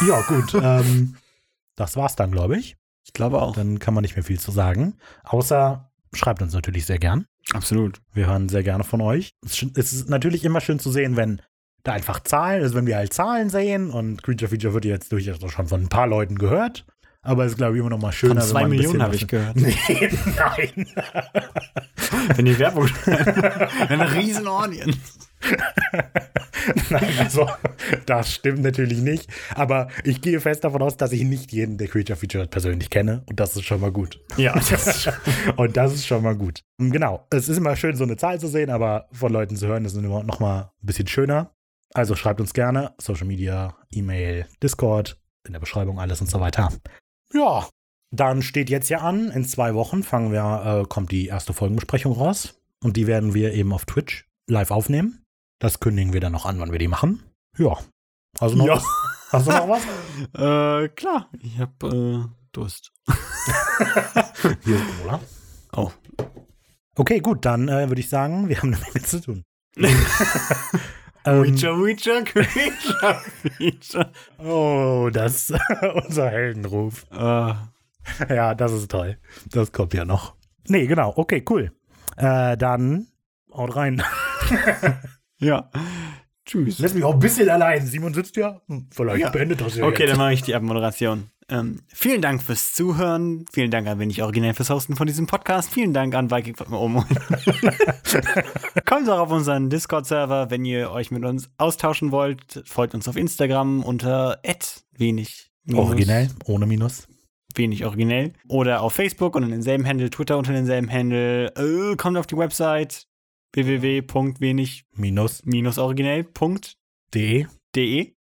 Speaker 1: Ja, gut. ähm, das war's dann, glaube ich.
Speaker 2: Ich glaube auch.
Speaker 1: Dann kann man nicht mehr viel zu sagen. Außer schreibt uns natürlich sehr gern.
Speaker 2: Absolut.
Speaker 1: Wir hören sehr gerne von euch. Es ist natürlich immer schön zu sehen, wenn da einfach Zahlen, also wenn wir halt Zahlen sehen und Creature Feature wird jetzt durchaus schon von ein paar Leuten gehört. Aber es ist, glaube ich, immer noch mal schöner,
Speaker 2: Von zwei
Speaker 1: wenn man ein
Speaker 2: Millionen habe ich gehört.
Speaker 1: Nee, nein.
Speaker 2: Wenn die Werbung Eine riesen Audience.
Speaker 1: Nein, also das stimmt natürlich nicht. Aber ich gehe fest davon aus, dass ich nicht jeden der Creature Feature persönlich kenne. Und das ist schon mal gut.
Speaker 2: Ja, das ist schon.
Speaker 1: Und das ist schon mal gut. Genau. Es ist immer schön, so eine Zahl zu sehen, aber von Leuten zu hören, ist immer noch mal ein bisschen schöner. Also schreibt uns gerne. Social Media, E-Mail, Discord, in der Beschreibung alles und so weiter. Ja. Dann steht jetzt ja an, in zwei Wochen fangen wir, äh, kommt die erste Folgenbesprechung raus. Und die werden wir eben auf Twitch live aufnehmen. Das kündigen wir dann noch an, wann wir die machen. Ja. Also noch
Speaker 2: Ja.
Speaker 1: was? Hast du noch was?
Speaker 2: Äh, klar. Ich hab äh, Durst.
Speaker 1: Hier ist Cola.
Speaker 2: Oh.
Speaker 1: Okay, gut, dann äh, würde ich sagen, wir haben eine Menge zu tun.
Speaker 2: Witcher, Witcher, Creature, Feature.
Speaker 1: oh, das ist unser Heldenruf.
Speaker 2: Äh,
Speaker 1: Ja, das ist toll. Das kommt ja noch. Nee, genau. Okay, cool. Äh, dann haut rein.
Speaker 2: ja. Tschüss.
Speaker 1: Lass mich auch ein bisschen allein. Simon sitzt ja. Hm, Vielleicht
Speaker 2: Ja.
Speaker 1: beendet das ja
Speaker 2: Okay,
Speaker 1: jetzt.
Speaker 2: dann mache ich die Abmoderation. Ähm, vielen Dank fürs Zuhören. Vielen Dank an Wenig Originell fürs Hosten von diesem Podcast. Vielen Dank an Viking. Oh. Kommt auch auf unseren Discord-Server, wenn ihr euch mit uns austauschen wollt. Folgt uns auf Instagram unter wenig.
Speaker 1: Originell, ohne Minus.
Speaker 2: Wenig originell. Oder auf Facebook unter denselben Handle, Twitter unter denselben Handle. Äh, kommt auf die Website www.wenig-originell.de.
Speaker 1: De.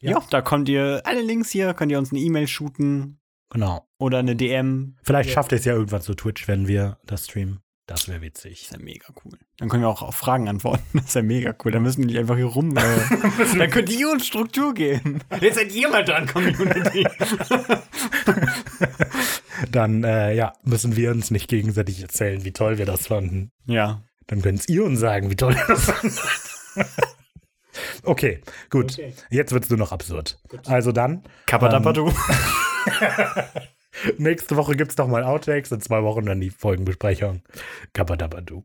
Speaker 2: Ja.
Speaker 1: Ja.
Speaker 2: da kommt ihr alle Links hier, könnt ihr uns eine E-Mail shooten
Speaker 1: Genau.
Speaker 2: oder eine DM.
Speaker 1: Vielleicht
Speaker 2: Ja.
Speaker 1: schafft ihr es ja irgendwann zu Twitch, wenn wir das streamen. Das wäre witzig.
Speaker 2: Das ja mega cool. Dann können wir auch auf Fragen antworten. Das ist ja mega cool. Dann müssen wir nicht einfach hier rum. Äh, dann könnt ihr uns Struktur geben. Jetzt seid ihr mal dran, Community.
Speaker 1: Dann, äh, ja, müssen wir uns nicht gegenseitig erzählen, wie toll wir das fanden.
Speaker 2: ja.
Speaker 1: Dann könnt ihr uns sagen, wie toll ihr das fandet. okay, gut.
Speaker 2: Okay.
Speaker 1: Jetzt wird's nur noch absurd. Also dann,
Speaker 2: Kapadapadu.
Speaker 1: nächste Woche gibt's doch mal Outtakes, in zwei Wochen dann die Folgenbesprechung. Kapadabadu.